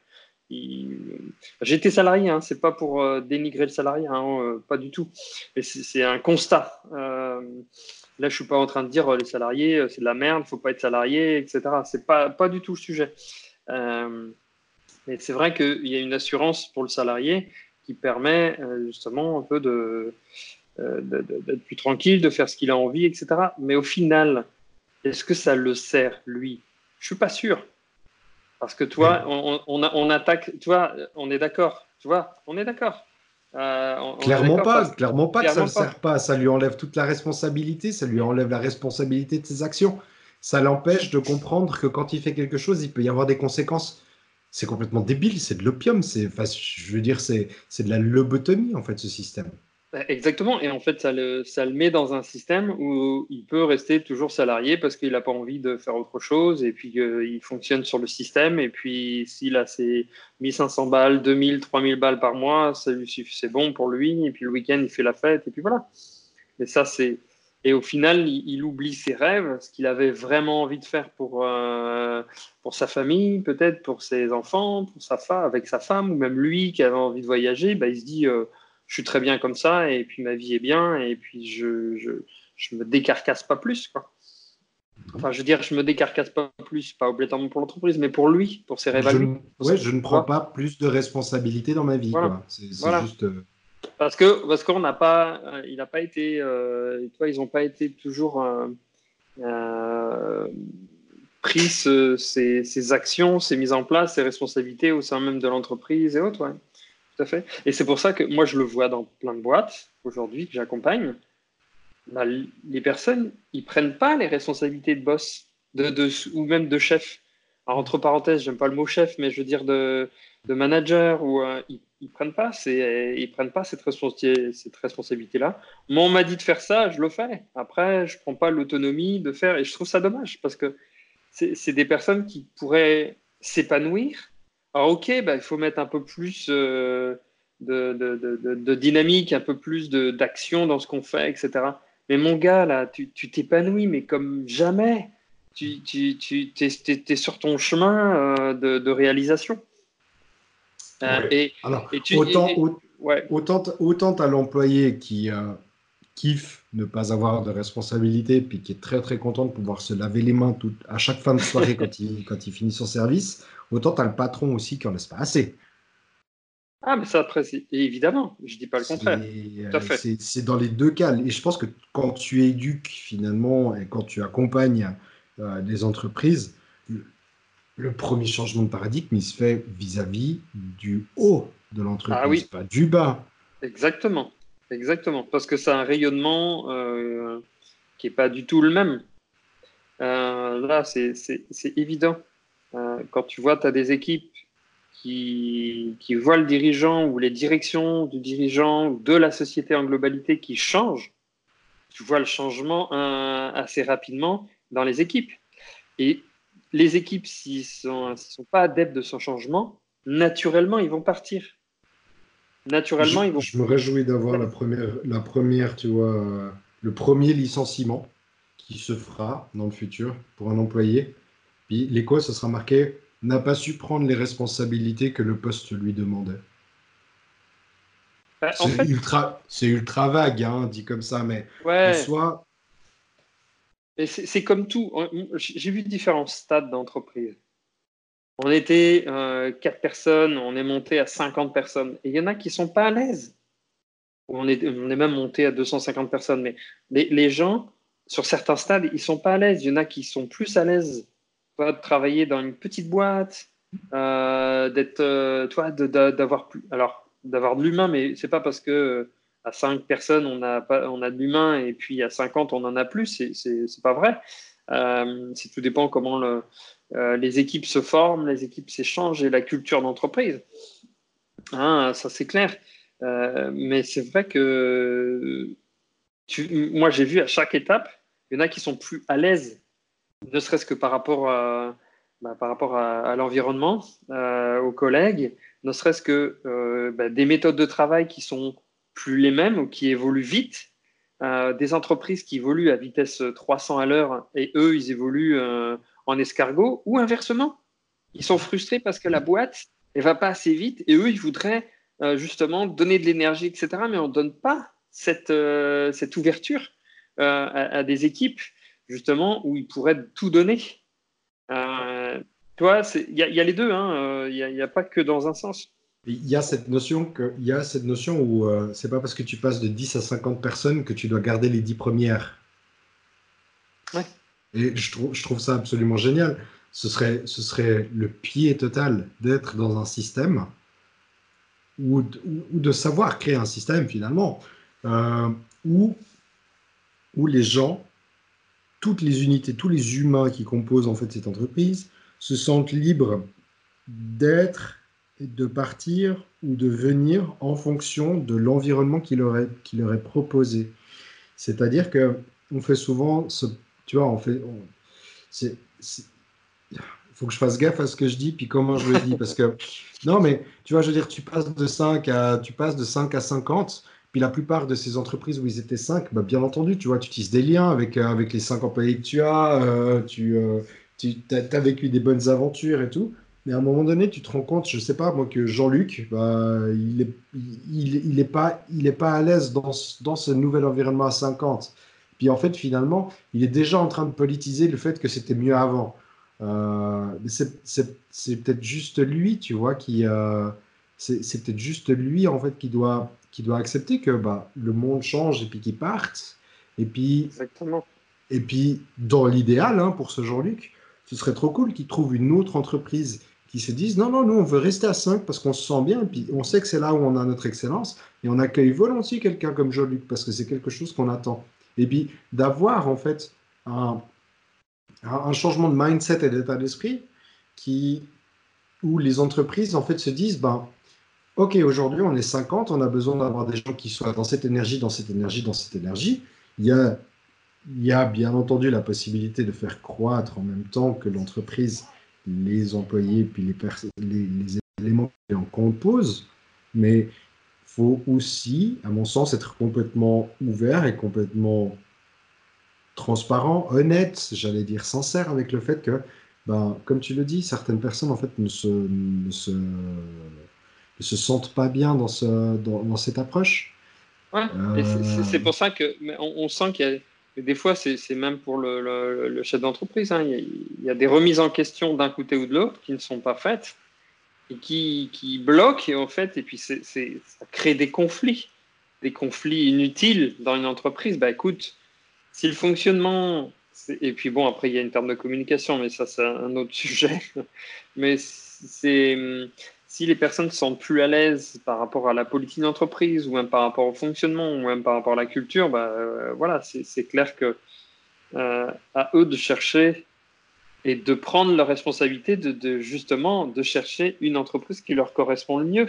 j'étais salarié, hein, c'est pas pour dénigrer le salarié, hein, pas du tout. c'est un constat. Là, je suis pas en train de dire les salariés, c'est de la merde, faut pas être salarié, etc. C'est pas pas du tout le sujet. Euh, mais c'est vrai qu'il y a une assurance pour le salarié qui permet euh, justement un peu de, euh, d'être plus tranquille, de faire ce qu'il a envie, etc. Mais au final, est-ce que ça le sert, lui? Je suis pas sûr. Parce que toi, on, on, attaque, tu vois, on est d'accord, tu vois, on est d'accord. clairement pas, clairement pas que ça ne sert pas. Ça lui enlève toute la responsabilité, ça lui enlève la responsabilité de ses actions ça l'empêche de comprendre que quand il fait quelque chose, il peut y avoir des conséquences. C'est complètement débile, c'est de l'opium, c'est, je veux dire, c'est, c'est de la lobotomie en fait ce système. Bah, exactement, et en fait ça le, ça le met dans un système où il peut rester toujours salarié parce qu'il n'a pas envie de faire autre chose et puis il fonctionne sur le système et puis s'il a ses 1500 balles, 2000, 3000 balles par mois, c'est bon pour lui et puis le week-end il fait la fête et puis voilà. Mais ça c'est et au final, il, oublie ses rêves, ce qu'il avait vraiment envie de faire pour, euh, pour sa famille, peut-être pour ses enfants, pour sa femme, avec sa femme, ou même lui qui avait envie de voyager. Bah, il se dit euh, Je suis très bien comme ça, et puis ma vie est bien, et puis je, je, je me décarcasse pas plus. Quoi. Enfin, je veux dire, je me décarcasse pas plus, pas obligatoirement pour l'entreprise, mais pour lui, pour ses rêves je. Ouais, je ne prends pas plus de responsabilité dans ma vie. C'est juste. Euh, parce que parce qu'on n'a pas, euh, il n'a pas été, euh, toi, ils n'ont pas été toujours euh, pris ces, actions, ces mises en place, ces responsabilités au sein même de l'entreprise et autres. Ouais. Tout à fait. Et c'est pour ça que moi, je le vois dans plein de boîtes aujourd'hui que j'accompagne. Bah, les personnes, ils prennent pas les responsabilités de boss, de, de ou même de chef. Entre parenthèses, j'aime pas le mot chef, mais je veux dire de, manager ou ils ils prennent pas, ils prennent pas cette, responsabilité, cette responsabilité-là. Moi, on m'a dit de faire ça, je le fais. Après, je prends pas l'autonomie de faire, et je trouve ça dommage parce que c'est des personnes qui pourraient s'épanouir. Alors, ok, bah, il faut mettre un peu plus euh, de, dynamique, un peu plus d'action dans ce qu'on fait, etc. Mais mon gars, là, tu t'épanouis, mais comme jamais. Tu, tu, tu es, es, sur ton chemin euh, de réalisation. Euh, et, Alors, autant, autant, autant à l'employé qui euh, kiffe ne pas avoir de responsabilité, puis qui est très très content de pouvoir se laver les mains tout, à chaque fin de soirée quand, il, quand il finit son service, autant tu as le patron aussi qui en laisse pas assez. Ah, mais ça, après, évidemment, je ne dis pas le contraire. C'est dans les deux cas. Et je pense que quand tu éduques finalement et quand tu accompagnes euh, des entreprises, le, premier changement de paradigme, il se fait vis-à-vis du haut de l'entreprise, ah pas du bas. Exactement, exactement. Parce que c'est un rayonnement euh, qui n'est pas du tout le même. Euh, là, c'est évident. quand tu vois, tu as des équipes qui, qui voient le dirigeant ou les directions du dirigeant ou de la société en globalité qui changent, tu vois le changement assez rapidement dans les équipes. Et les équipes, s'ils ne sont, sont, pas adeptes de ce changement, naturellement, ils vont partir. Naturellement, je, ils vont. Je me réjouis d'avoir la première, la première, tu vois, le premier licenciement qui se fera dans le futur pour un employé. Puis l'écho, ce sera marqué n'a pas su prendre les responsabilités que le poste lui demandait. Bah, c'est ultra, ultra, vague, hein, dit comme ça, mais ouais. C'est comme tout. J'ai vu différents stades d'entreprise. On était euh, 4 personnes, on est monté à 50 personnes. Et il y en a qui sont pas à l'aise. On est, même monté à 250 personnes. Mais les, gens, sur certains stades, ils sont pas à l'aise. Il y en a qui sont plus à l'aise de travailler dans une petite boîte, euh, d'être, euh, toi, d'avoir plus, alors d'avoir de l'humain, mais c'est pas parce que à 5 personnes on a pas, on a de l'humain et puis à 50 on en a plus, c'est, pas vrai. c'est tout dépend comment le, les équipes se forment, les équipes s'échangent et la culture d'entreprise. Hein, ça c'est clair. mais c'est vrai que tu, moi j'ai vu à chaque étape, il y en a qui sont plus à l'aise ne serait-ce que par rapport à, bah, par rapport à, l'environnement, euh, aux collègues, ne serait-ce que euh, bah, des méthodes de travail qui sont plus les mêmes ou qui évoluent vite, euh, des entreprises qui évoluent à vitesse 300 à l'heure et eux, ils évoluent en escargot, ou inversement, ils sont frustrés parce que la boîte ne va pas assez vite et eux, ils voudraient justement donner de l'énergie, etc. Mais on ne donne pas cette, cette ouverture à, des équipes justement, où ils pourraient tout donner. Euh, tu vois, il y, a les deux, hein, euh, il n'y a, pas que dans un sens. Il y a cette notion, que, il y a cette notion où euh, c'est pas parce que tu passes de 10 à 50 personnes que tu dois garder les 10 premières. Ouais. Et je trouve, je trouve ça absolument génial. Ce serait, ce serait le pied total d'être dans un système ou de, ou de, savoir créer un système finalement euh, où, où les gens toutes les unités, tous les humains qui composent en fait cette entreprise se sentent libres d'être, de partir ou de venir en fonction de l'environnement qui leur est, leur est proposé. C'est-à-dire que on fait souvent, ce, tu vois, on fait, c'est, faut que je fasse gaffe à ce que je dis, puis comment je le dis, parce que non, mais tu vois, je veux dire, tu passes de 5 à, tu passes de 5 à 50 puis la plupart de ces entreprises où ils étaient cinq, bah, bien entendu, tu vois, tu utilises des liens avec, avec les cinq employés que tu as, euh, tu, euh, tu as, vécu des bonnes aventures et tout. Mais à un moment donné, tu te rends compte, je sais pas, moi, que Jean-Luc, bah, il n'est il, il est pas, il est pas à l'aise dans, dans ce nouvel environnement à 50. Puis en fait, finalement, il est déjà en train de politiser le fait que c'était mieux avant. c'est peut-être juste lui, tu vois, qui. c'est peut-être juste lui, en fait, qui doit qui doit accepter que bah, le monde change et puis qu'il parte. Et puis, Exactement. Et puis, dans l'idéal, hein, pour ce Jean-Luc, ce serait trop cool qu'il trouve une autre entreprise qui se dise non, non, nous, on veut rester à 5 parce qu'on se sent bien, et puis on sait que c'est là où on a notre excellence, et on accueille volontiers quelqu'un comme Jean-Luc parce que c'est quelque chose qu'on attend. Et puis, d'avoir en fait un, un changement de mindset et d'état d'esprit qui où les entreprises en fait se disent ben OK, aujourd'hui, on est 50, on a besoin d'avoir des gens qui soient dans cette énergie, dans cette énergie, dans cette énergie. Il y a, il y a bien entendu la possibilité de faire croître en même temps que l'entreprise, les employés, puis les, les, les éléments qui en composent. Mais il faut aussi, à mon sens, être complètement ouvert et complètement transparent, honnête, j'allais dire sincère avec le fait que, ben, comme tu le dis, certaines personnes en fait ne se, ne se ne se sentent pas bien dans, ce, dans, cette approche. Ouais, euh, c'est pour ça que on, sent qu'il y a des fois, c'est même pour le, chef d'entreprise, hein, il, y a des remises en question d'un côté ou de l'autre qui ne sont pas faites. et qui, qui bloque, et en fait, et puis ça crée des conflits, des conflits inutiles dans une entreprise. Bah écoute, si le fonctionnement, et puis bon, après il y a une terme de communication, mais ça c'est un autre sujet, mais c'est si les personnes se sentent plus à l'aise par rapport à la politique d'entreprise ou même par rapport au fonctionnement ou même par rapport à la culture, bah, euh, voilà, c'est clair que euh, à eux de chercher et de prendre leur responsabilité de, justement de chercher une entreprise qui leur correspond le mieux.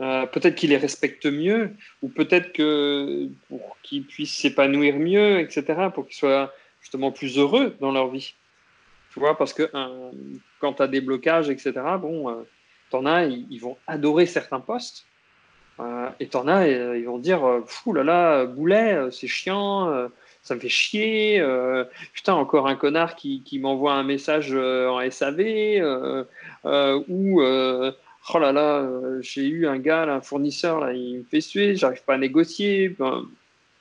Euh, peut-être qu'ils les respectent mieux, ou peut-être que pour qu'ils puissent s'épanouir mieux, etc., pour qu'ils soient justement plus heureux dans leur vie. Tu vois, parce que quand tu as des blocages, etc., bon, T'en as, ils, vont adorer certains postes. Euh, et t'en as, euh, ils vont dire euh, Fou là là, boulet, c'est chiant, ça me fait chier. putain, encore un connard qui, m'envoie un message en SAV. ou oh là là, j'ai eu un gars, un fournisseur, il me fait suer, j'arrive pas à négocier. Ben,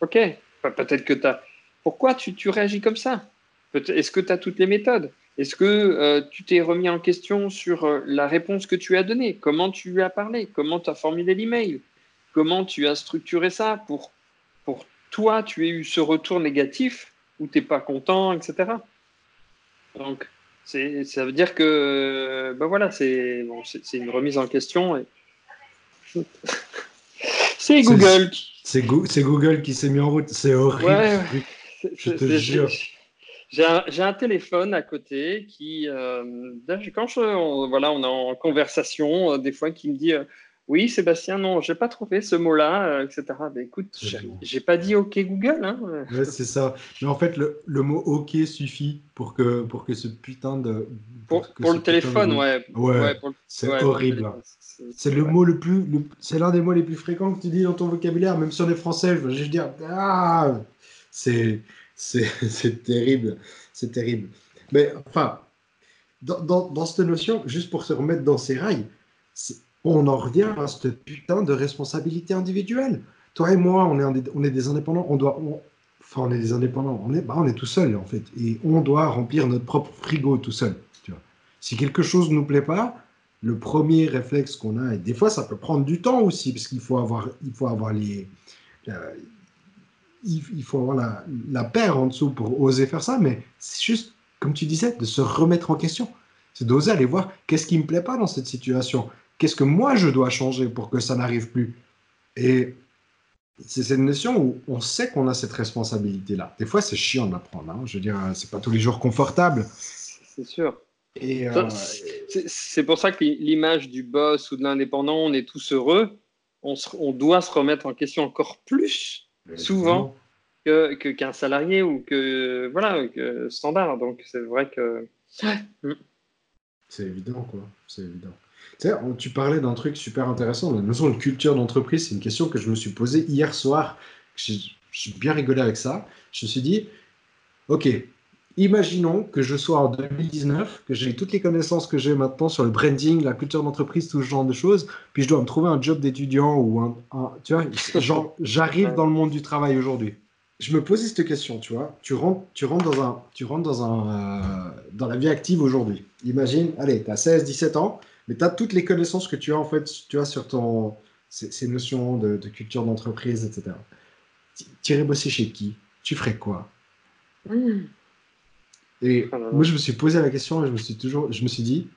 ok, peut-être que tu as. Pourquoi tu, tu réagis comme ça? Est-ce que tu as toutes les méthodes? Est-ce que euh, tu t'es remis en question sur euh, la réponse que tu as donnée? Comment tu lui as parlé? Comment tu as formulé l'email? Comment tu as structuré ça pour, pour toi, tu aies eu ce retour négatif où tu n'es pas content, etc. Donc, ça veut dire que ben voilà, c'est bon, une remise en question. Et... c'est Google. C'est Google qui s'est mis en route. C'est horrible. Je te jure. J'ai un, téléphone à côté qui, euh, quand je, on, voilà, on est en conversation, euh, des fois, qui me dit euh, Oui, Sébastien, non, j'ai pas trouvé ce mot-là, etc. Ben, écoute, j'ai pas dit OK Google. Hein. Ouais, c'est ça. Mais en fait, le, le, mot OK suffit pour que, pour que ce putain de. Pour, pour, le téléphone, ouais. Ouais, c'est horrible. C'est le mot le plus. C'est l'un des mots les plus fréquents que tu dis dans ton vocabulaire, même si on est français. Je veux dire, ah, c'est c'est terrible. C'est terrible. Mais enfin, dans, cette notion, juste pour se remettre dans ces rails, on en revient à cette putain de responsabilité individuelle. Toi et moi, on est, des indépendants, on doit. enfin, on est des indépendants, on est, bah, on est tout seul en fait. Et on doit remplir notre propre frigo tout seul. Si quelque chose ne nous plaît pas, le premier réflexe qu'on a, et des fois ça peut prendre du temps aussi, parce qu'il faut avoir, il faut avoir les, il, faut avoir la, la, paire en dessous pour oser faire ça, mais c'est juste, comme tu disais, de se remettre en question. C'est d'oser aller voir qu'est-ce qui ne me plaît pas dans cette situation. Qu'est-ce que moi je dois changer pour que ça n'arrive plus? Et c'est cette notion où on sait qu'on a cette responsabilité-là. Des fois, c'est chiant de la prendre. Hein. Je veux dire, c'est pas tous les jours confortable. C'est sûr. Et euh, c'est pour ça que l'image du boss ou de l'indépendant, on est tous heureux. On, on, doit se remettre en question encore plus souvent que qu'un salarié ou que voilà que standard. Donc c'est vrai que mm. c'est évident quoi. C'est évident. Tu, sais, tu parlais d'un truc super intéressant, la notion de culture d'entreprise. C'est une question que je me suis posée hier soir. J'ai bien rigolé avec ça. Je me suis dit, ok, Imaginons que je sois en 2019, que j'ai toutes les connaissances que j'ai maintenant sur le branding, la culture d'entreprise, tout ce genre de choses, puis je dois me trouver un job d'étudiant ou un, tu vois, genre j'arrive dans le monde du travail aujourd'hui. Je me posais cette question, tu vois, tu rentres, tu rentres dans un, tu rentres dans un, euh, dans la vie active aujourd'hui. Imagine, allez, tu as 16, 17 ans, mais tu as toutes les connaissances que tu as en fait, tu as sur ton, ces, notions de, culture d'entreprise, etc. Tu irais bosser chez qui? Tu ferais quoi? Mmh. Et ah moi, je me suis posé la question et je me suis toujours, je me suis dit,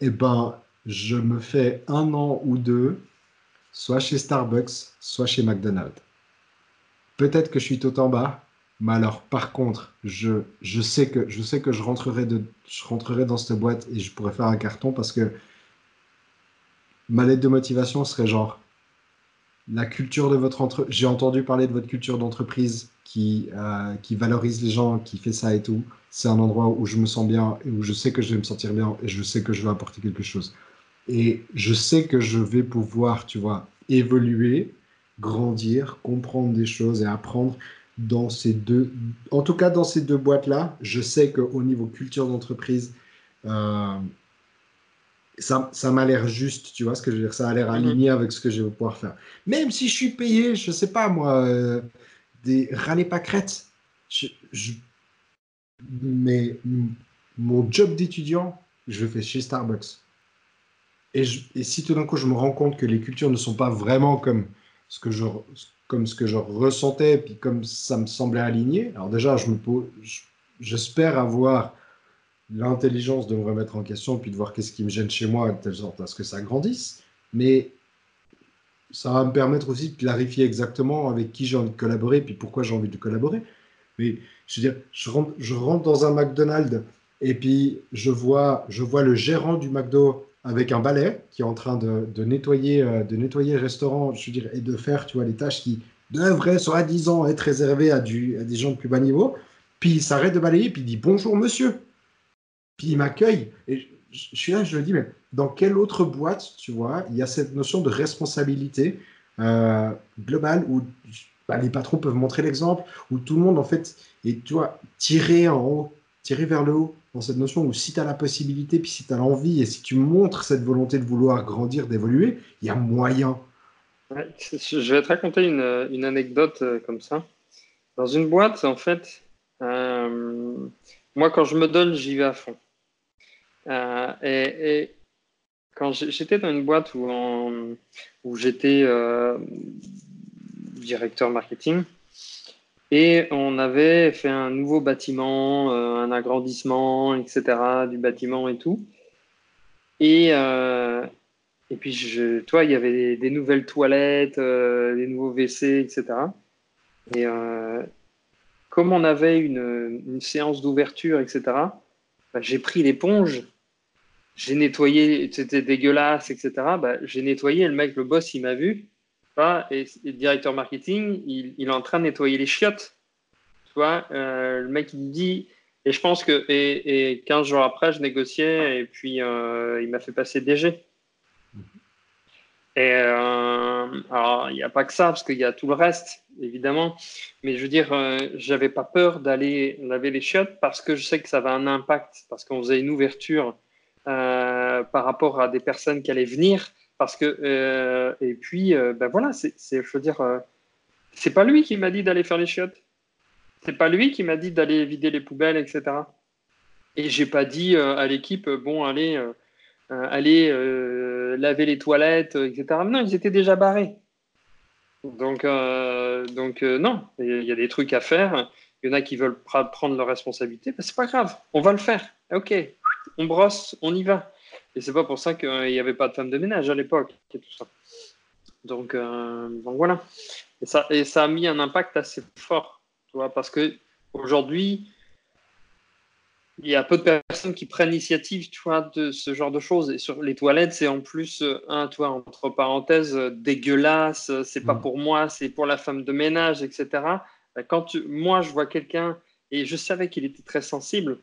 eh ben, je me fais un an ou deux, soit chez Starbucks, soit chez McDonald's. Peut-être que je suis tout en bas, mais alors, par contre, je, je, sais, que, je sais que je rentrerai, de, je rentrerai dans cette boîte et je pourrais faire un carton parce que ma lettre de motivation serait genre la culture de votre. J'ai entendu parler de votre culture d'entreprise qui, euh, qui valorise les gens, qui fait ça et tout c'est un endroit où je me sens bien et où je sais que je vais me sentir bien et je sais que je vais apporter quelque chose. Et je sais que je vais pouvoir, tu vois, évoluer, grandir, comprendre des choses et apprendre dans ces deux, en tout cas dans ces deux boîtes-là. Je sais qu'au niveau culture d'entreprise, euh, ça, ça m'a l'air juste, tu vois ce que je veux dire, ça a l'air mhm. aligné avec ce que je vais pouvoir faire. Même si je suis payé, je sais pas moi, euh, des râlés pâquerettes, je, je, mais mon job d'étudiant, je le fais chez Starbucks. et, et, si tout d'un coup je me rends compte que les cultures ne sont pas vraiment comme ce que je, comme ce que je ressentais, puis comme ça me semblait aligné, alors déjà, je me j'espère avoir l'intelligence de me remettre en question, puis de voir qu'est-ce qui me gêne chez moi, de telle sorte à ce que ça grandisse. Mais ça va me permettre aussi de clarifier exactement avec qui j'ai envie de collaborer, puis pourquoi j'ai envie de collaborer. Mais je veux dire, je rentre, je rentre dans un McDonald's et puis je vois, je vois le gérant du McDo avec un balai qui est en train de, de nettoyer, euh, de nettoyer le restaurant, je veux dire, et de faire, tu vois, les tâches qui devraient, soi-disant, être réservées à, du, à des gens de plus bas niveau. Puis il s'arrête de balayer, puis il dit bonjour monsieur. Puis il m'accueille. Et je, suis là, je me dis, mais dans quelle autre boîte, tu vois, il y a cette notion de responsabilité euh, globale où bah, les patrons peuvent montrer l'exemple, où tout le monde, en fait, est, tu vois, tiré en haut, tiré vers le haut, dans cette notion où si tu as la possibilité, puis si tu as l'envie, et si tu montres cette volonté de vouloir grandir, d'évoluer, il y a moyen. je vais te raconter une, une anecdote euh, comme ça. Dans une boîte, en fait, euh, moi, quand je me donne, j'y vais à fond. Euh, et, quand j'étais dans une boîte où, où j'étais euh, directeur marketing, et on avait fait un nouveau bâtiment, un agrandissement, etc., du bâtiment et tout. Et, et puis, je, toi, il y avait des, nouvelles toilettes, des nouveaux WC, etc. Et, comme on avait une, séance d'ouverture, etc., bah, j'ai pris l'éponge, j'ai nettoyé, c'était dégueulasse, etc. Bah, j'ai nettoyé, le mec, le boss, il m'a vu, et, le directeur marketing, il, est en train de nettoyer les chiottes. Tu vois, euh, le mec, il me dit, et je pense que, et, 15 jours après, je négociais, et puis euh, il m'a fait passer DG. Et euh, alors, il n'y a pas que ça, parce qu'il y a tout le reste, évidemment. Mais je veux dire, euh, j'avais pas peur d'aller laver les chiottes parce que je sais que ça va un impact, parce qu'on faisait une ouverture par rapport à des personnes qui allaient venir. Parce que, euh, et puis, euh, ben voilà, c'est, je veux dire, euh, c'est pas lui qui m'a dit d'aller faire les chiottes. C'est pas lui qui m'a dit d'aller vider les poubelles, etc. Et j'ai pas dit à l'équipe, bon, allez euh, euh, laver les toilettes, euh, etc. Non, ils étaient déjà barrés. Donc, donc non, il y a des trucs à faire. Il y en a qui veulent prendre leurs responsabilités. Ben, c'est pas grave, on va le faire. Ok, on brosse, on y va. Et c'est pas pour ça qu'il n'y avait pas de femme de ménage à l'époque et tout ça. Donc, donc voilà. Et ça, et ça a mis un impact assez fort, tu vois, parce que aujourd'hui, il y a peu de personnes qui prennent l'initiative tu vois, de ce genre de choses. Et sur les toilettes, c'est en plus, euh, un, toi, entre parenthèses, euh, dégueulasse, euh, c'est pas mm. pour moi, c'est pour la femme de ménage, etc. Quand moi, je vois quelqu'un, et je savais qu'il était très sensible,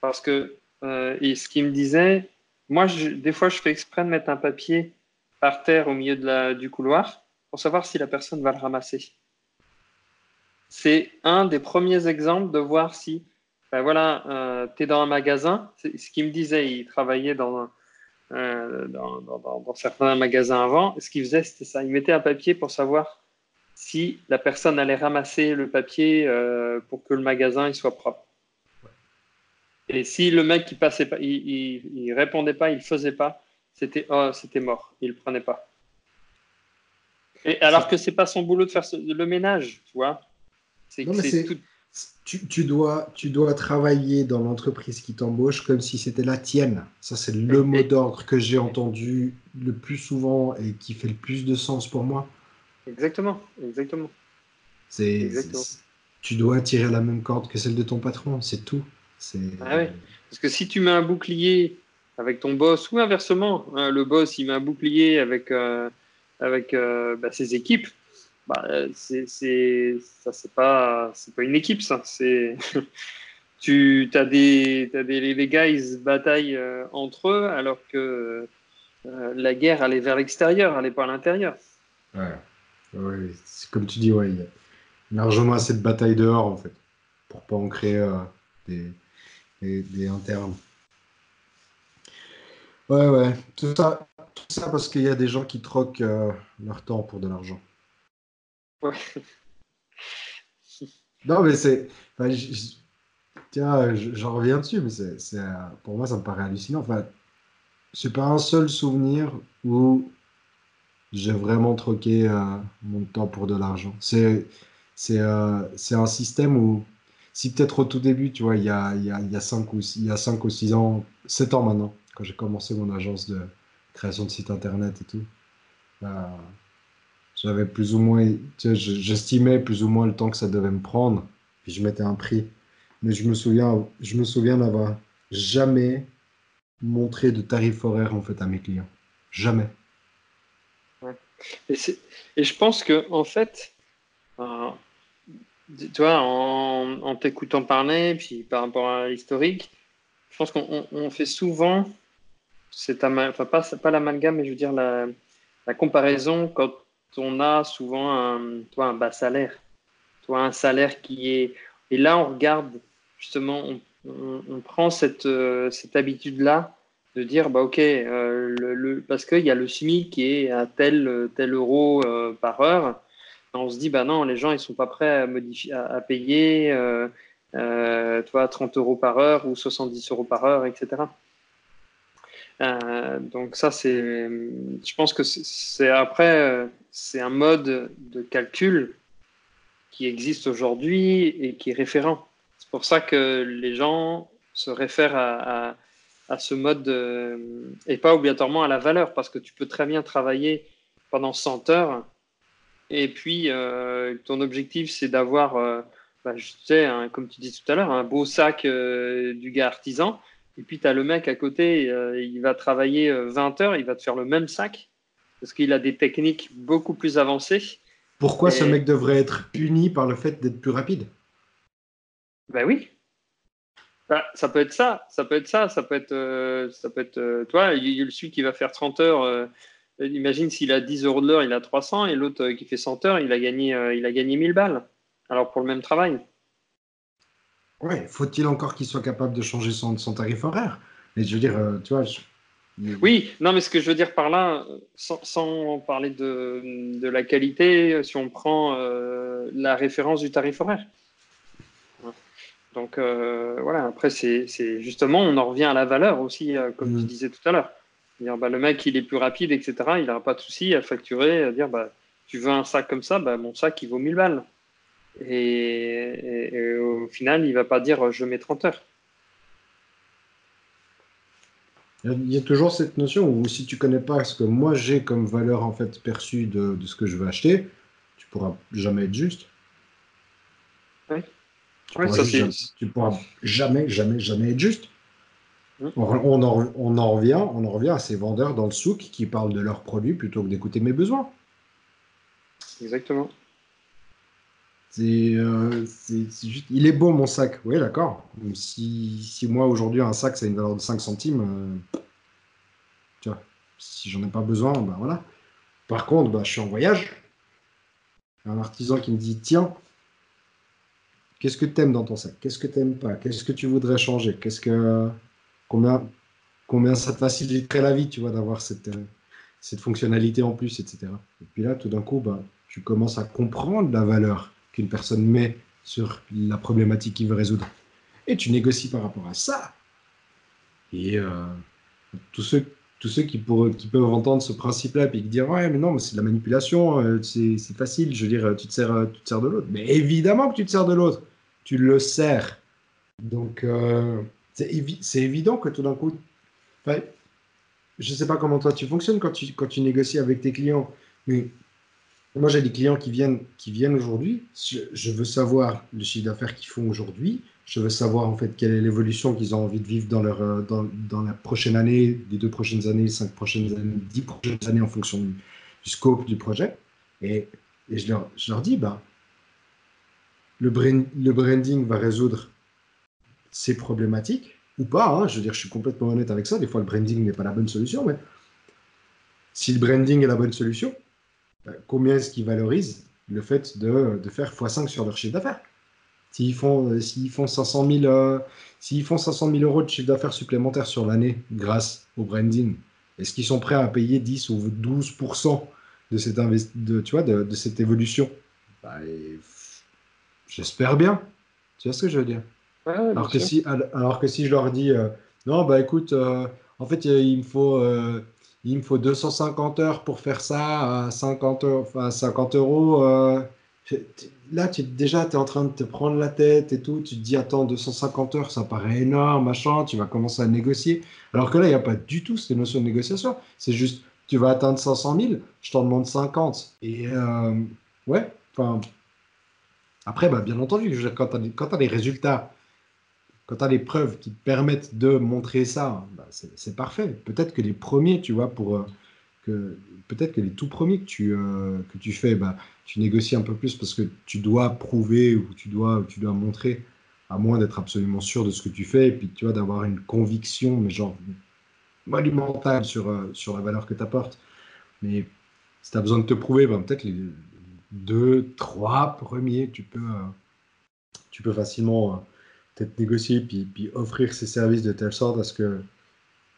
parce que, et ce qu'il me disait, moi, des fois, je fais exprès de mettre un papier par terre au milieu du couloir pour savoir si la personne va le ramasser. C'est un des premiers exemples de voir si ben voilà, euh, tu es dans un magasin. Ce qu'il me disait, il travaillait dans, euh, certains magasins avant. Ce qu'il faisait, c'était ça. Il mettait un papier pour savoir si la personne allait ramasser le papier euh, pour que le magasin soit propre. Et si le mec qui passait pas, il, il, répondait pas, il faisait pas, c'était oh, c'était mort, il le prenait pas. Et alors que c'est pas son boulot de faire le ménage, tu vois. C'est tout, tu, dois, tu dois travailler dans l'entreprise qui t'embauche comme si c'était la tienne. Ça, c'est le mot d'ordre que j'ai entendu le plus souvent et qui fait le plus de sens pour moi. Exactement, exactement. C'est, tu dois tirer la même corde que celle de ton patron, c'est tout. Ah ouais. Parce que si tu mets un bouclier avec ton boss, ou inversement, hein, le boss il met un bouclier avec, euh, avec euh, bah, ses équipes, bah, c'est ça c'est pas c'est pas une équipe ça. C'est tu as des, as des les gars ils se bataillent euh, entre eux alors que la guerre elle est vers l'extérieur elle n'est pas à l'intérieur. Ouais, ouais comme tu dis ouais il y a largement assez de batailles dehors en fait pour pas en créer des, des, des, internes ouais ouais tout ça tout ça parce qu'il y a des gens qui troquent leur temps pour de l'argent non, mais c'est. tiens, j'en reviens dessus, mais c'est, pour moi, ça me paraît hallucinant. Enfin, c'est pas un seul souvenir où j'ai vraiment troqué euh, mon temps pour de l'argent. C'est, c'est, euh, c'est un système où, si peut-être au tout début, tu vois, il y a, il y a, il y a 5 ou, il y a 5 ou 6 ans, 7 ans maintenant, quand j'ai commencé mon agence de création de site internet et tout, bah, j'avais plus ou moins, tu vois, je- j'estimais plus ou moins le temps que ça devait me prendre, puis je mettais un prix. Mais je me souviens, je me souviens d'avoir jamais montré de tarif horaire en fait à mes clients. Jamais. Et, et je pense que, en fait, euh, tu en, en t'écoutant parler, puis par rapport à l'historique, je pense qu'on on- on fait souvent enfin pas, pas l'amalgame, mais je veux dire la, la comparaison quand on a souvent un, toi, un bas salaire, toi, un salaire qui est... Et là, on regarde, justement, on, on- on prend cette, euh, cette habitude-là de dire, bah, OK, euh, le, le- parce qu'il y a le SMIC qui est à tel, tel euro euh, par heure. On se dit, bah non, les gens, ils sont pas prêts à, modifier, à, payer, euh, euh, toi, 30 euros par heure ou 70 euros par heure, etc. Euh, donc ça, c'est, je pense que c'est après, c'est un mode de calcul qui existe aujourd'hui et qui est référent. C'est pour ça que les gens se réfèrent à, à- ce mode de- et pas obligatoirement à la valeur, parce que tu peux très bien travailler pendant 100 heures et puis euh, ton objectif, c'est d'avoir, euh, bah, je sais, comme tu dis tout à l'heure, un beau sac euh, du gars artisan. Et puis tu as le mec à côté, il va travailler euh, 20 heures, il va te faire le même sac parce qu'il a des techniques beaucoup plus avancées. Pourquoi ce mec devrait être puni par le fait d'être plus rapide? Ben oui. Bah, ça peut être ça, ça peut être ça, ça peut être, ça peut être toi, il y a celui qui va faire 30 heures, imagine s'il a 10 euros de l'heure, il a 300, et l'autre euh, qui fait 100 heures, il a gagné, euh, il a gagné 1000 balles. Alors pour le même travail. Ouais, faut-il encore qu'il soit capable de changer son, son tarif horaire? Mais je veux dire, euh, tu vois, je- Oui, non, mais ce que je veux dire par là, euh, sans, sans parler de, de la qualité, euh, si on prend euh, la référence du tarif horaire. Donc euh, voilà, après, c'est justement, on en revient à la valeur aussi, euh, comme Mm. tu disais tout à l'heure. Dire, bah, le mec, il est plus rapide, etc. Il n'aura pas de souci à facturer, à dire, bah, tu veux un sac comme ça, bah, mon sac, il vaut 1000 balles. Et, et- et au final, il va pas dire, je mets 30 heures. il y a- toujours cette notion où si tu connais pas ce que moi j'ai comme valeur en fait perçue de, de ce que je veux acheter, tu pourras jamais être juste. Ouais. Tu Ouais, ça, juste tu pourras jamais, jamais, jamais être juste. On, on en, on en revient, on en revient à ces vendeurs dans le souk qui parlent de leurs produits plutôt que d'écouter mes besoins. Exactement. C'est euh, juste, il est beau mon sac, oui d'accord. Si, si moi aujourd'hui un sac ça a une valeur de 5 centimes, euh, tu vois, si j'en ai pas besoin, ben voilà. Par contre, bah, je suis en voyage, un artisan qui me dit tiens, qu'est-ce que tu aimes dans ton sac? Qu'est-ce que tu n'aimes pas? Qu'est-ce que tu voudrais changer? Qu'est-ce que combien combien ça te faciliterait la vie, tu vois, d'avoir cette euh, cette fonctionnalité en plus, etc. Et puis là, tout d'un coup, bah, tu commences à comprendre la valeur qu'une personne met sur la problématique qu'il veut résoudre. Et tu négocies par rapport à ça. Et euh, tous, ceux, tous ceux qui, pour- qui peuvent entendre ce principe-là et qui disent Ouais, mais non, mais c'est de la manipulation, euh, c'est facile, je veux dire, tu te sers, tu te sers de l'autre. Mais évidemment que tu te sers de l'autre. Tu le sers. Donc, c'est évi- c'est évident que tout d'un coup. je ne sais pas comment toi tu fonctionnes quand tu, négocies avec tes clients, mais moi j'ai des clients qui viennent, aujourd'hui. Je, veux savoir le chiffre d'affaires qu'ils font aujourd'hui. Je veux savoir en fait quelle est l'évolution qu'ils ont envie de vivre dans, la prochaine année, les deux prochaines années, les cinq prochaines années, dix prochaines années en fonction du, scope du projet. Et, je, leur, dis, bah, le branding va résoudre ces problématiques ou pas. hein. Je veux dire, je suis complètement honnête avec ça. Des fois, le branding n'est pas la bonne solution, mais si le branding est la bonne solution, euh, combien est-ce qu'ils valorisent le fait de, de faire x5 sur leur chiffre d'affaires? S'ils font, euh, font 500 000, euh, font 500 000 euros de chiffre d'affaires supplémentaire sur l'année grâce au branding, est-ce qu'ils sont prêts à payer 10 ou 12 de cette, de, tu vois, de, cette évolution? Et- J'espère bien. Tu vois ce que je veux dire? Ouais, ouais, bien alors que, sûr. si, al- alors que si je leur dis, euh, non, bah écoute, euh, en fait, il me faut, euh, il me faut 250 heures pour faire ça à 50, à 50 euros. Euh, là, tu, déjà, tu es en train de te prendre la tête et tout. Tu te dis, attends, 250 heures, ça paraît énorme, machin. Tu vas commencer à négocier. Alors que là, il n'y a pas du tout cette notion de négociation. C'est juste, tu vas atteindre 500 000, je t'en demande 50. Et euh, ouais, enfin. Après, bah, bien entendu, je quand tu as, les résultats, quand tu as les preuves qui te permettent de montrer ça, bah, c'est parfait. Peut-être que les premiers, tu vois, pour. Euh, que peut-être que les tout premiers que tu, euh, que tu fais, bah, tu négocies un peu plus parce que tu dois prouver ou tu dois, tu dois montrer, à moins d'être absolument sûr de ce que tu fais, et puis tu vois, d'avoir une conviction, mais genre monumentale sur, euh, sur la valeur que tu apportes. Mais si tu as besoin de te prouver, ben, peut-être les deux, trois premiers, tu peux, tu peux facilement peut-être négocier puis, puis offrir ces services de telle sorte à ce que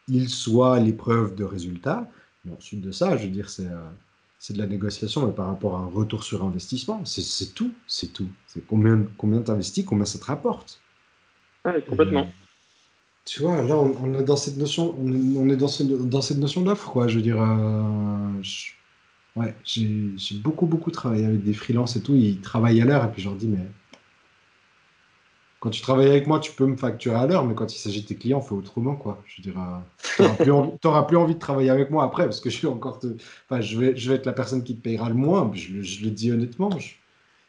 ils soient l'épreuve de résultats ensuite de ça, je veux dire, c'est euh, c'est de la négociation, mais par rapport à un retour sur investissement, c'est tout, c'est tout. C'est combien, combien tu investis, combien ça te rapporte. Oui, complètement. tu vois, là, on, est dans cette notion, on est, dans, dans cette notion d'offre, quoi. Je veux dire, euh, ouais, j'ai beaucoup, beaucoup travaillé avec des freelances et tout. Ils travaillent à l'heure, et puis je leur dis, mais quand tu travailles avec moi, tu peux me facturer à l'heure, mais quand il s'agit de tes clients, faut autrement, quoi. Je dirais, tu n'auras plus, envie de travailler avec moi après, parce que je suis encore, enfin, je vais être la personne qui te payera le moins. Je, le dis honnêtement,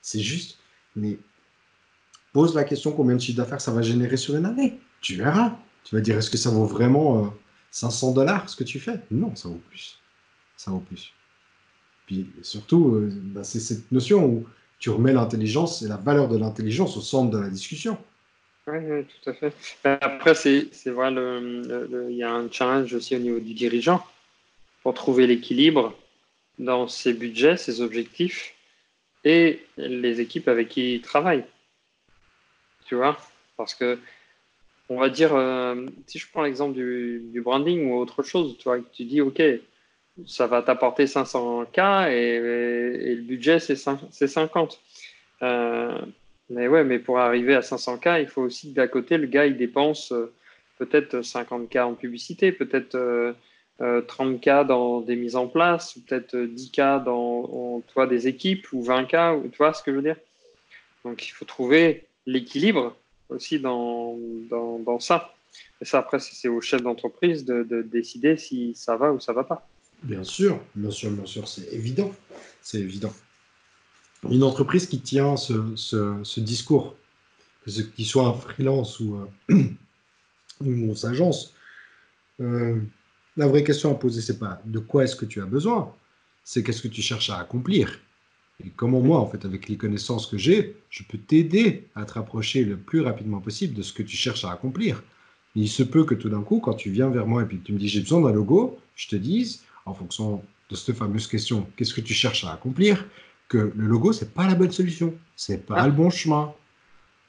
c'est juste. Mais pose la question combien de chiffre d'affaires ça va générer sur une année? Tu verras. Tu vas dire, est-ce que ça vaut vraiment 500 euh, dollars ce que tu fais? Non, ça vaut plus. Ça vaut plus. Puis surtout, euh, bah, c'est cette notion où tu remets l'intelligence et la valeur de l'intelligence au centre de la discussion. Oui, tout à fait. Après, c'est vrai, il y a un challenge aussi au niveau du dirigeant pour trouver l'équilibre dans ses budgets, ses objectifs et les équipes avec qui il travaille. Tu vois Parce que, on va dire, euh, si je prends l'exemple du, du, branding ou autre chose, tu vois, tu dis, OK, ça va t'apporter 500K et, le budget, c'est 50. Euh, mais ouais, mais pour arriver à 500K, il faut aussi d'à côté, le gars, il dépense euh, peut-être 50K en publicité, peut-être 30K euh, dans des mises en place, peut-être 10K dans toi, des équipes, ou 20K, ou, tu vois ce que je veux dire? Donc, il faut trouver l'équilibre aussi dans, dans, dans, ça. Et ça, après, c'est au chef d'entreprise de, de décider si ça va ou ça va pas. Bien sûr, bien sûr, bien sûr, c'est évident. C'est évident. Une entreprise qui tient ce, ce, discours, qu'il soit un freelance ou, euh, une agence, euh, la vraie question à poser, c'est pas de quoi est-ce que tu as besoin, c'est qu'est-ce que tu cherches à accomplir. Et comment moi, en fait, avec les connaissances que j'ai, je peux t'aider à te rapprocher le plus rapidement possible de ce que tu cherches à accomplir. il se peut que tout d'un coup, quand tu viens vers moi et puis tu me dis j'ai besoin d'un logo, je te dise en fonction de cette fameuse question, qu'est-ce que tu cherches à accomplir, que le logo, c'est pas la bonne solution, c'est pas ah. le bon chemin.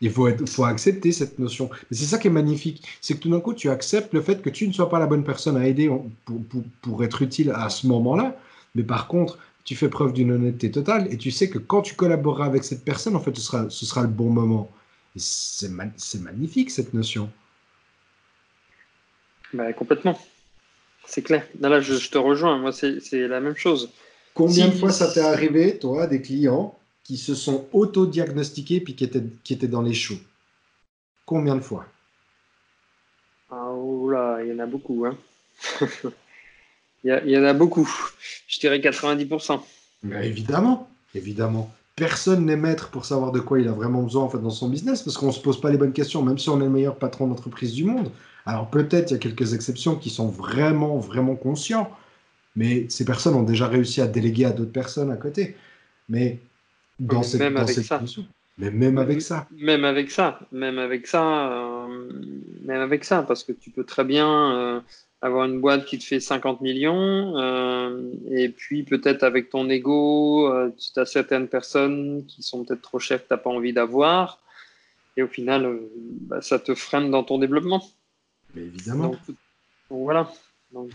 Il faut, être, faut accepter cette notion. Mais c'est ça qui est magnifique, c'est que tout d'un coup, tu acceptes le fait que tu ne sois pas la bonne personne à aider pour, pour, être utile à ce moment-là. Mais par contre, tu fais preuve d'une honnêteté totale et tu sais que quand tu collaboreras avec cette personne, en fait, ce sera, ce sera le bon moment. C'est magnifique cette notion. Bah, complètement. C'est clair. Là, je, te rejoins. Moi, c'est la même chose. Combien de fois ça t'est arrivé, toi, des clients qui se sont auto-diagnostiqués puis qui étaient, qui étaient dans les choux? Combien de fois? Ah, là, il y en a beaucoup. Hein. il, y en a beaucoup. Je dirais 90%. Mais évidemment, évidemment. Personne n'est maître pour savoir de quoi il a vraiment besoin en fait, dans son business parce qu'on ne se pose pas les bonnes questions, même si on est le meilleur patron d'entreprise du monde. Alors peut-être il y a quelques exceptions qui sont vraiment, vraiment conscients, mais ces personnes ont déjà réussi à déléguer à d'autres personnes à côté. Mais dans cette, même avec ça. mais même avec ça. Même avec ça, même avec ça, euh, même avec ça, parce que tu peux très bien euh, avoir une boîte qui te fait 50 millions, euh, et puis peut-être avec ton ego, tu as certaines personnes qui sont peut-être trop chères que tu n'as pas envie d'avoir, et au final, bah, ça te freine dans ton développement. Mais évidemment. voilà.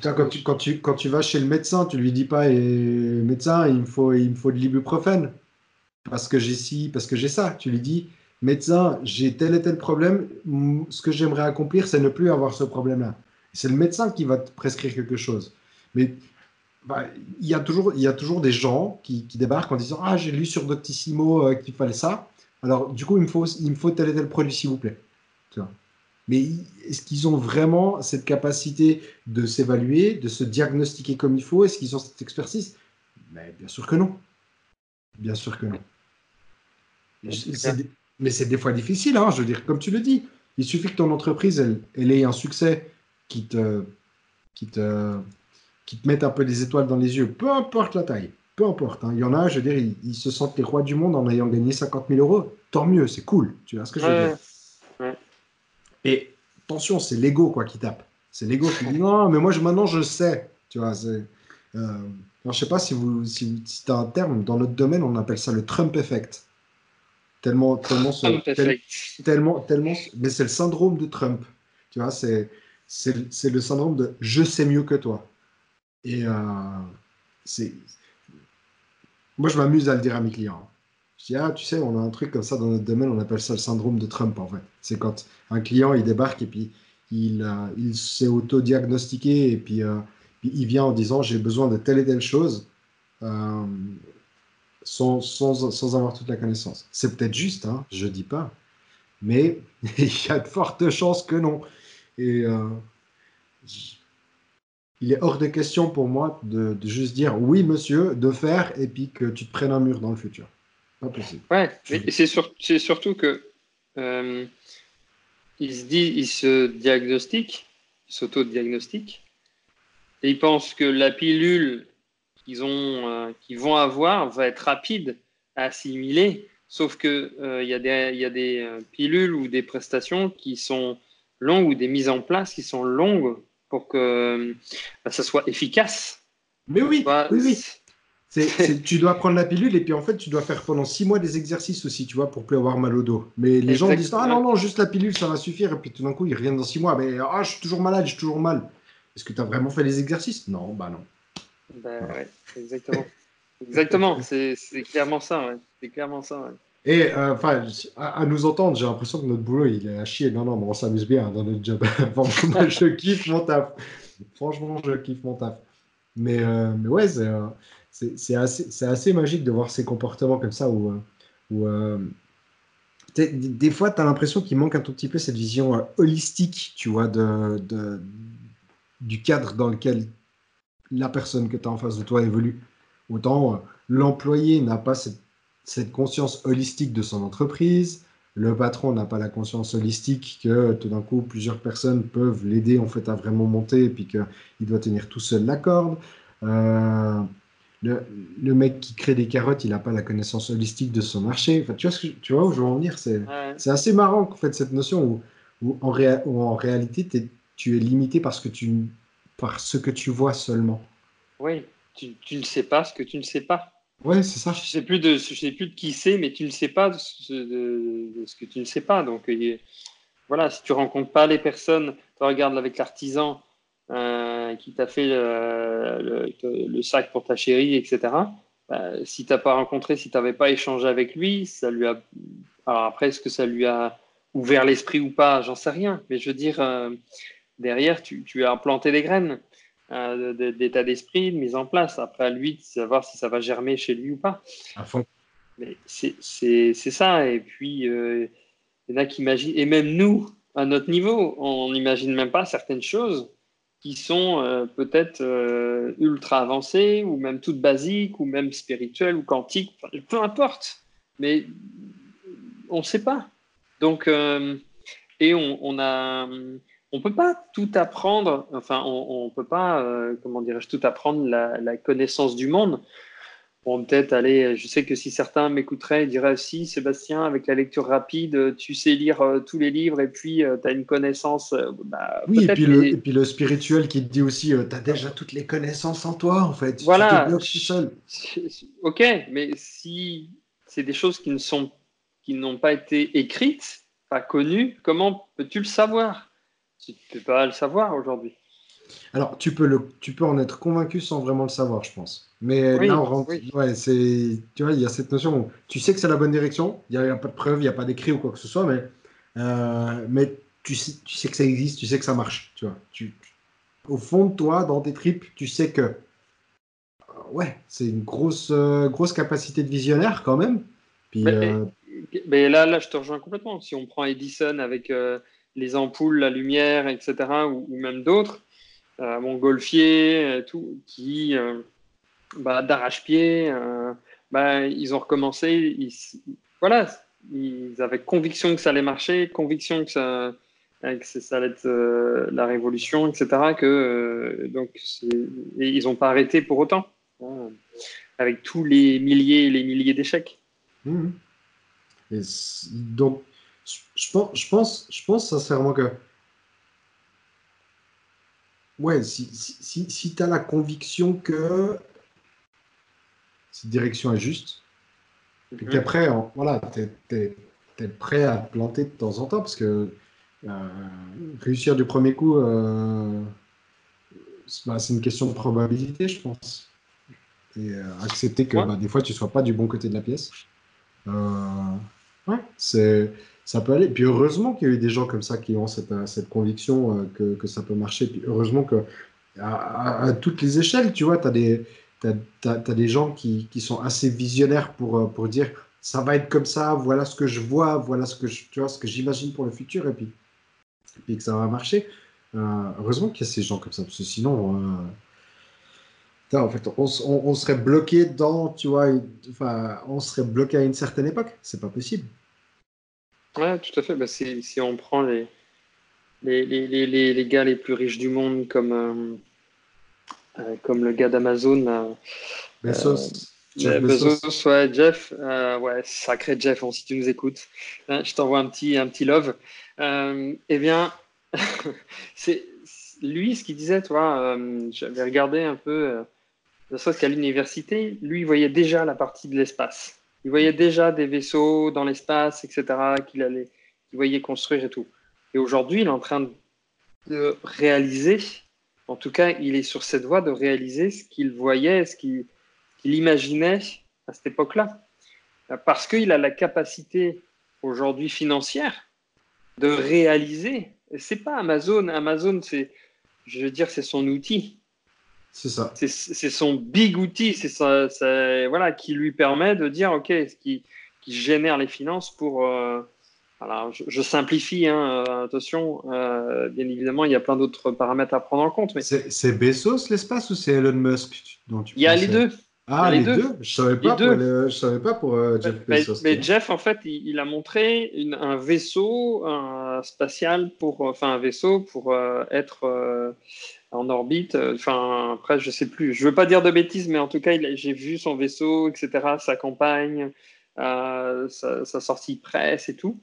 quand, tu, quand, tu, quand tu vas chez le médecin, tu lui dis pas et, médecin, il me faut, il me faut de l'ibuprofène parce que j'ai ci, parce que j'ai ça. Tu lui dis médecin, j'ai tel et tel problème. Ce que j'aimerais accomplir, c'est ne plus avoir ce problème-là. C'est le médecin qui va te prescrire quelque chose. Mais bah, il, y a toujours, il y a toujours des gens qui, débarquent en disant Ah, j'ai lu sur Doctissimo euh, qu'il fallait ça. Alors, du coup, il me faut, il me faut tel et tel produit, s'il vous plaît. Mais est-ce qu'ils ont vraiment cette capacité de s'évaluer, de se diagnostiquer comme il faut? Est-ce qu'ils ont cette expertise? Mais Bien sûr que non. Bien sûr que non. Mais c'est des fois difficile, hein, je veux dire, comme tu le dis. Il suffit que ton entreprise, elle, ait un succès qui te, qui, te, qui te mette un peu des étoiles dans les yeux, peu importe la taille, peu importe. Hein. Il y en a, je veux dire, ils, se sentent les rois du monde en ayant gagné 50 000 euros. Tant mieux, c'est cool. Tu vois ce que je veux dire Et attention, c'est l'ego quoi qui tape. C'est l'ego qui dit non, mais moi je, maintenant je sais. Tu vois, c'est. Euh, je sais pas si vous si, si tu as un terme dans notre domaine, on appelle ça le Trump effect. Tellement, tellement, tellement, tellement, mais c'est le syndrome de Trump. Tu vois, c'est, c'est, le syndrome de je sais mieux que toi. Et euh, c'est, moi, je m'amuse à le dire à mes clients. Je dis, ah, tu sais, on a un truc comme ça dans notre domaine, on appelle ça le syndrome de Trump, en fait. C'est quand un client, il débarque et puis il, euh, il s'est auto-diagnostiqué et puis, euh, puis, il vient en disant, j'ai besoin de telle et telle chose sans, sans, avoir toute la connaissance. C'est peut-être juste, hein, je dis pas, mais il y a de fortes chances que non. Et euh, il est hors de question pour moi de, de, juste dire oui, monsieur, de faire et puis que tu te prennes un mur dans le futur. Pas possible. Ouais, mais c'est sur, surtout que euh, il se dit, il se diagnostique, il s'auto-diagnostique, et il pense que la pilule qu'ils euh, vont avoir va être rapide à assimiler. Sauf qu'il euh, y a des, y a des euh, pilules ou des prestations qui sont longues ou des mises en place qui sont longues pour que bah, ça soit efficace. Mais oui, oui, oui. Tu dois prendre la pilule et puis en fait tu dois faire pendant six mois des exercices aussi, tu vois, pour plus avoir mal au dos. Mais les gens disent ah non non juste la pilule ça va suffire et puis tout d'un coup ils reviennent dans six mois mais ah je suis toujours malade, j'ai toujours mal. Est-ce que tu as vraiment fait les exercices? Non, bah non. Ben, ouais, exactement. exactement, c'est clairement ça. C'est clairement ça. Et euh, enfin, à, nous entendre, j'ai l'impression que notre boulot il est à chier. Non, non, mais on s'amuse bien dans notre job. Franchement, je kiffe mon taf. Franchement, je kiffe mon taf. Mais, euh, mais ouais, euh, c'est assez, assez, magique de voir ces comportements comme ça où, où des fois, tu as l'impression qu'il manque un tout petit peu cette vision holistique, tu vois, de, du cadre dans lequel la personne que tu as en face de toi évolue. Autant euh, l'employé n'a pas cette, conscience holistique de son entreprise, le patron n'a pas la conscience holistique que tout d'un coup plusieurs personnes peuvent l'aider en fait à vraiment monter et puis qu'il doit tenir tout seul la corde. Euh, le, mec qui crée des carottes, il n'a pas la connaissance holistique de son marché. Enfin, tu, vois ce que, tu vois où je veux en venir? C'est assez marrant en fait cette notion où, en, en, réalité tu es limité parce que tu par ce que tu vois seulement. Oui, tu, ne sais pas ce que tu ne sais pas. Oui, c'est ça. Je ne sais, plus de, je sais plus de qui c'est, mais tu ne sais pas de ce, que tu ne sais pas. Donc, voilà, si tu rencontres pas les personnes, tu regardes avec l'artisan euh, qui t'a fait le, sac pour ta chérie, etc. Bah, si tu n'as pas rencontré, si tu n'avais pas échangé avec lui, ça lui a. Alors après, est-ce que ça lui a ouvert l'esprit ou pas? J'en sais rien. Mais je veux dire, euh, derrière, tu, as implanté des graines euh, d'état d'esprit, de mise en place. Après, à lui de savoir si ça va germer chez lui ou pas. À fond. Mais c'est ça. Et puis, euh, il y en a qui imaginent, et même nous, à notre niveau, on n'imagine même pas certaines choses qui sont euh, peut-être ultra avancées, ou même toutes basiques, ou même spirituelles, ou quantiques, peu importe. Mais on ne sait pas. Donc, et on, on a on peut pas tout apprendre, enfin, on, ne peut pas, euh, comment dirais-je, tout apprendre la, connaissance du monde. On peut-être aller, je sais que si certains m'écouteraient, ils diraient si Sébastien, avec la lecture rapide, tu sais lire euh, tous les livres et puis euh, tu as une connaissance. Bah, oui, et puis, le, et puis, le, spirituel qui te dit aussi, tu as déjà toutes les connaissances en toi, en fait. Voilà. Tu te seul. Ok, mais si c'est des choses qui ne sont, qui n'ont pas été écrites, pas connues, comment peux-tu le savoir? Tu ne peux pas le savoir aujourd'hui. Alors, tu peux, le, tu peux en être convaincu sans vraiment le savoir, je pense. Mais là, on ouais, c'est, tu vois, il y a cette notion où tu sais que c'est la bonne direction, il n'y a, pas de preuve, il n'y a pas d'écrit ou quoi que ce soit, mais, euh, mais tu, sais, tu sais que ça existe, tu sais que ça marche, tu vois. Tu, au fond de toi, dans tes tripes, tu sais que ouais, c'est une grosse, grosse capacité de visionnaire quand même. Puis, mais, là, là, je te rejoins complètement. Si on prend Edison avec les ampoules, la lumière, etc., ou, même d'autres, euh, Montgolfier, tout, qui bah, d'arrache-pied, bah, ils ont recommencé. Ils, voilà, ils avaient conviction que ça allait marcher, conviction que ça, que ça allait être euh, la révolution, etc. Que, euh, donc, ils n'ont pas arrêté pour autant, hein, avec tous les milliers et les milliers d'échecs. Mmh. donc, je pense, je, pense, je pense sincèrement que. Ouais, si, si, si tu as la conviction que cette direction est juste, et mhm. qu'après, voilà, tu es, prêt à te planter de temps en temps parce que euh, réussir du premier coup, euh, bah, c'est une question de probabilité, je pense. Et euh, accepter que bah, des fois tu sois pas du bon côté de la pièce. ouais, c'est ça peut aller. Puis heureusement qu'il y a eu des gens comme ça qui ont cette, cette conviction que, que, ça peut marcher. Puis heureusement que à, toutes les échelles, tu vois, tu as des, tu as, des gens qui, qui, sont assez visionnaires pour, euh, pour dire ça va être comme ça, voilà ce que je vois, voilà ce que j'imagine pour le futur, et puis, puis que ça va marcher. Euh, heureusement qu'il y a ces gens comme ça, parce que sinon, euh, en fait, on, on, serait bloqué dans, tu vois, enfin, on serait bloqué à une certaine époque. C'est pas possible. Ouais, tout à fait. Bah, si, si, on prend les, les, les, les, les, gars les plus riches du monde comme euh, comme le gars d'Amazon. Euh, Bezos. Jeff Bezos, ouais, Jeff, euh, ouais, sacré Jeff, si tu nous écoutes, hein, je t'envoie un petit, un petit love. eh bien, c'est lui ce qu'il disait, toi, j'avais regardé un peu, ne serait-ce qu'à l'université, lui, il voyait déjà la partie de l'espace. Il voyait déjà des vaisseaux dans l'espace, etc., qu'il allait, qu'il voyait construire et tout. Et aujourd'hui, il est en train de réaliser en tout cas, il est sur cette voie de réaliser ce qu'il voyait, ce qu'il imaginait à cette époque-là. Parce qu'il a la capacité aujourd'hui financière de réaliser. C'est pas Amazon. Amazon, c'est, je veux dire, c'est son outil. C'est ça. C'est son big outil. C'est voilà, qui lui permet de dire, OK, ce qui, qui génère les finances pour, euh, alors, je, simplifie, hein, euh, attention, euh, bien évidemment, il y a plein d'autres paramètres à prendre en compte. Mais... C'est Bezos l'espace ou c'est Elon Musk dont tu Il y a les deux. Ah, les, deux. Je ne savais, pas pour savais pas pour euh, Jeff Bezos. Mais, Jeff, en fait, il, a montré un vaisseau un spatial, pour, enfin un vaisseau pour être en orbite. Enfin, après, je ne sais plus. Je ne veux pas dire de bêtises, mais en tout cas, j'ai vu son vaisseau, etc., sa campagne, sa, sa, sortie presse et tout.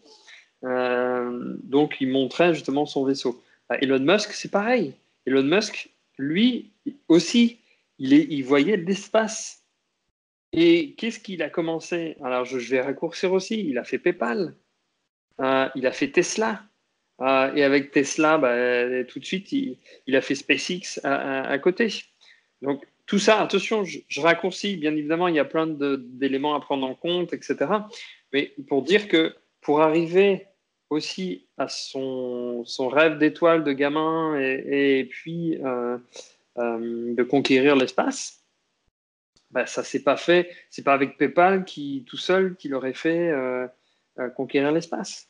Euh, donc, il montrait justement son vaisseau. Bah, Elon Musk, c'est pareil. Elon Musk, lui aussi, il, est, voyait l'espace. Et qu'est-ce qu'il a commencé? Alors, je, vais raccourcir aussi. Il a fait PayPal. Euh, il a fait Tesla. Euh, et avec Tesla, bah, tout de suite, il, a fait SpaceX à, côté. Donc, tout ça, attention, je, raccourcis. Bien évidemment, il y a plein d'éléments à prendre en compte, etc. Mais pour dire que pour arriver aussi à son, son rêve d'étoile de gamin et, puis euh, euh, de conquérir l'espace, bah, ça s'est pas fait. C'est pas avec PayPal qui tout seul qu'il aurait fait euh, conquérir l'espace.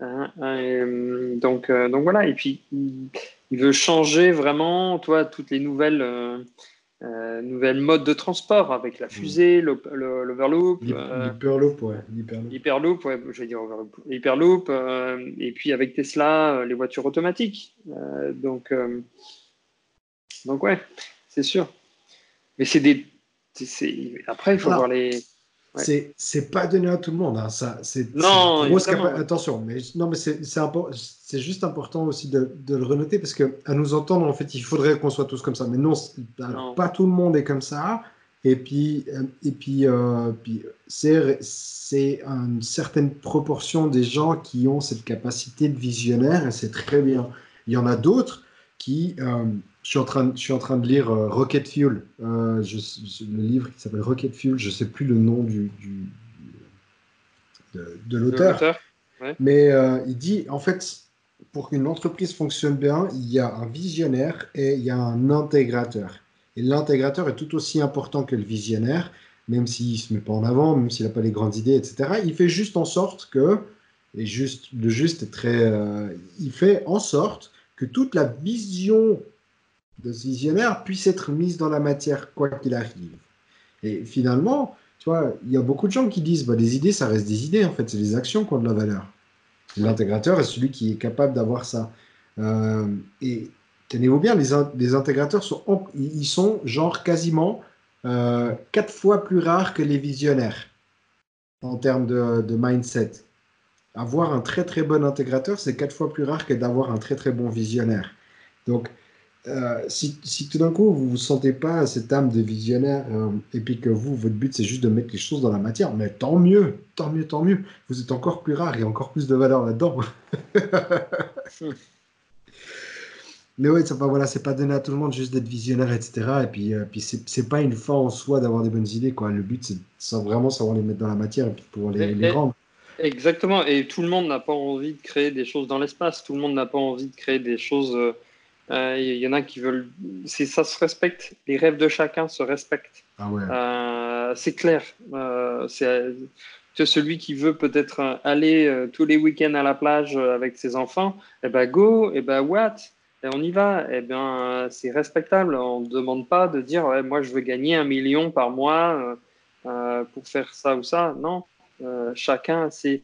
Hein, hein, donc, donc voilà. Et puis il, veut changer vraiment, toi, toutes les nouvelles euh, nouvelle mode de transport avec la fusée, l'Overloop. L'Hyperloop, ouais. L'Hyperloop, ouais, je vais dire Hyperloop. Euh, et puis avec Tesla, euh, les voitures automatiques. donc, donc, ouais, c'est sûr. Mais c'est des. Après, il faut voir les. C'est pas donné à tout le monde. Hein. Ça, c'est non, attention, mais non, mais c'est juste important aussi de, de, le renoter parce que à nous entendre, en fait, il faudrait qu'on soit tous comme ça. Mais non, pas tout le monde est comme ça. Et puis, euh, et puis, euh, puis c'est une certaine proportion des gens qui ont cette capacité de visionnaire et c'est très bien. Il y en a d'autres qui euh, suis, en train, je suis en train de lire euh, Rocket Fuel, euh, le livre qui s'appelle Rocket Fuel, je ne sais plus le nom du, de, l'auteur. Mais euh, il dit, en fait, pour qu'une entreprise fonctionne bien, il y a un visionnaire et il y a un intégrateur. Et l'intégrateur est tout aussi important que le visionnaire, même s'il ne se met pas en avant, même s'il n'a pas les grandes idées, etc. Il fait juste en sorte que, et juste, le juste est très, il fait en sorte que toute la vision de ce visionnaire puisse être mise dans la matière, quoi qu'il arrive. Et finalement, tu vois, il y a beaucoup de gens qui disent, bah, les idées, ça reste des idées, en fait, c'est les actions qui ont de la valeur. L'intégrateur est celui qui est capable d'avoir ça. Euh, et tenez-vous bien, les, intégrateurs sont, ils sont genre quasiment euh, quatre fois plus rares que les visionnaires en termes de, de mindset. Avoir un très très bon intégrateur, c'est quatre fois plus rare que d'avoir un très très bon visionnaire. Donc, euh, si, si, tout d'un coup vous ne vous sentez pas cette âme de visionnaire euh, et puis que vous, votre but c'est juste de mettre les choses dans la matière, mais tant mieux, tant mieux, tant mieux. Vous êtes encore plus rare et encore plus de valeur là-dedans. mais oui, ça, voilà, c'est pas donné à tout le monde juste d'être visionnaire, etc. Et puis, euh, puis c'est pas une fin en soi d'avoir des bonnes idées. Quoi. Le but c'est vraiment savoir les mettre dans la matière et puis pouvoir les, les rendre. Exactement, et tout le monde n'a pas envie de créer des choses dans l'espace, tout le monde n'a pas envie de créer des choses il euh, y, en a qui veulent. Ça se respecte. Les rêves de chacun se respectent. Ah ouais. Euh, c'est clair. Euh, c'est celui qui veut peut-être aller tous les week-ends à la plage avec ses enfants. Eh ben go. Eh ben what? Et on y va. Eh bien, c'est respectable. On ne demande pas de dire moi je veux gagner un million par mois pour faire ça ou ça. Non. chacun a ses,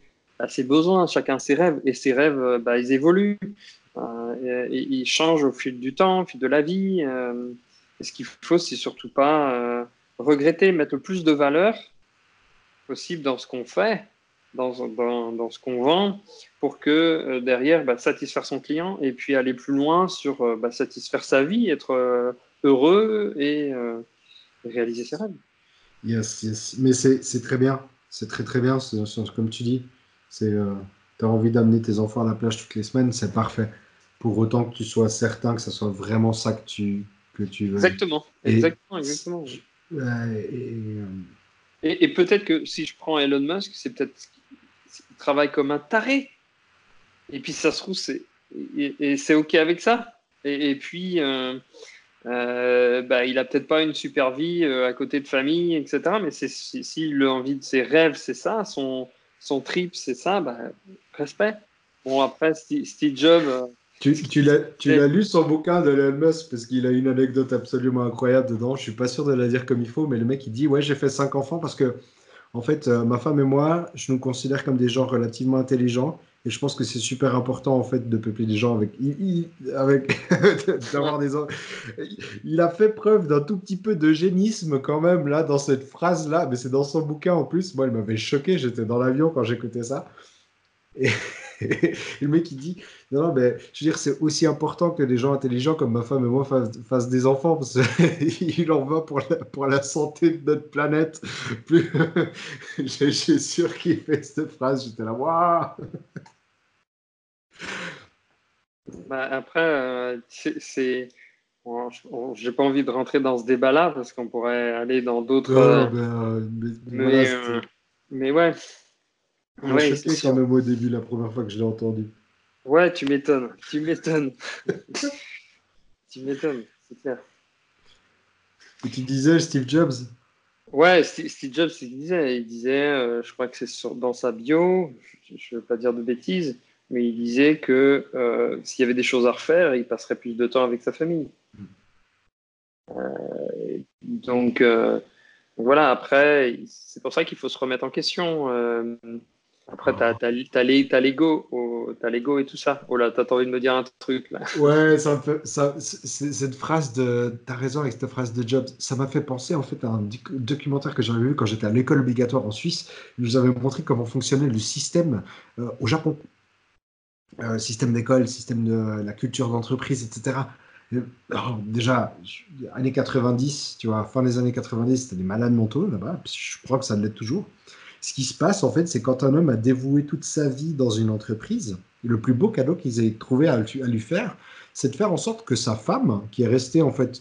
ses, besoins, chacun ses rêves. Et ses rêves, bah, ils évoluent. Euh, il change au fil du temps, au fil de la vie. Euh, et ce qu'il faut, c'est surtout pas euh, regretter, mettre le plus de valeur possible dans ce qu'on fait, dans, dans, ce qu'on vend, pour que derrière, bah, satisfaire son client et puis aller plus loin sur bah, satisfaire sa vie, être heureux et réaliser ses rêves. Yes, yes. Mais c'est très bien. C'est très très bien, comme tu dis. C'est tu as envie d'amener tes enfants à la plage toutes les semaines, c'est parfait pour autant que tu sois certain que ce soit vraiment ça que tu, que tu veux. Exactement, exactement, exactement. Euh, et, et, peut-être que si je prends Elon Musk, c'est peut-être qu'il travaille comme un taré. Et puis ça se trouve, c'est et, c'est OK avec ça. Et, puis, euh, euh, bah, il a peut-être pas une super vie à côté de famille, etc. Mais s'il si, a envie de ses rêves, c'est ça, son, son trip, c'est ça, bah, respect. Bon, après, Steve Jobs tu, tu l'as lu son bouquin de Elon Musk parce qu'il a une anecdote absolument incroyable dedans. Je suis pas sûr de la dire comme il faut, mais le mec il dit ouais j'ai fait cinq enfants parce que en fait euh, ma femme et moi je nous considère comme des gens relativement intelligents. Et je pense que c'est super important en fait de peupler des gens avec avec d'avoir des il a fait preuve d'un tout petit peu de génisme quand même là dans cette phrase là mais c'est dans son bouquin en plus. Moi il m'avait choqué. J'étais dans l'avion quand j'écoutais ça. Et le mec, il dit Non, non, mais je veux dire, c'est aussi important que des gens intelligents comme ma femme et moi fassent, des enfants, parce qu'il en va pour la, pour la santé de notre planète. Plus... je, suis sûr qu'il fait cette phrase. J'étais là, waouh bah Après, euh, c'est. J'ai pas envie de rentrer dans ce débat-là parce qu'on pourrait aller dans d'autres. Euh, ben, mais, euh, mais ouais, Ouais, choqué quand même au début, la première fois que je l'ai entendu. Ouais, tu m'étonnes. Tu m'étonnes. tu m'étonnes, c'est clair. Et tu disais Steve Jobs? Ouais, Steve Jobs, il disait, il disait euh, je crois que c'est dans sa bio, je ne veux pas dire de bêtises, mais il disait que euh, s'il y avait des choses à refaire, il passerait plus de temps avec sa famille. Euh, donc, voilà, après, c'est pour ça qu'il faut se remettre en question. Après, tu as, l'ego et tout ça. Oh là, t'as envie de me dire un truc là. Ouais, ça peu, ça, cette phrase de. T'as raison avec cette phrase de Jobs. Ça m'a fait penser en fait à un documentaire que j'avais vu quand j'étais à l'école obligatoire en Suisse. Il nous avait montré comment fonctionnait le système euh, au Japon. Euh, système d'école, système de la culture d'entreprise, etc. Alors, déjà, années 90, tu vois, fin des années 90, c'était des malades mentaux là-bas. Je crois que ça l'est toujours. Ce qui se passe, en fait, c'est quand un homme a dévoué toute sa vie dans une entreprise, le plus beau cadeau qu'ils aient trouvé à, lui faire, c'est de faire en sorte que sa femme, qui est restée en fait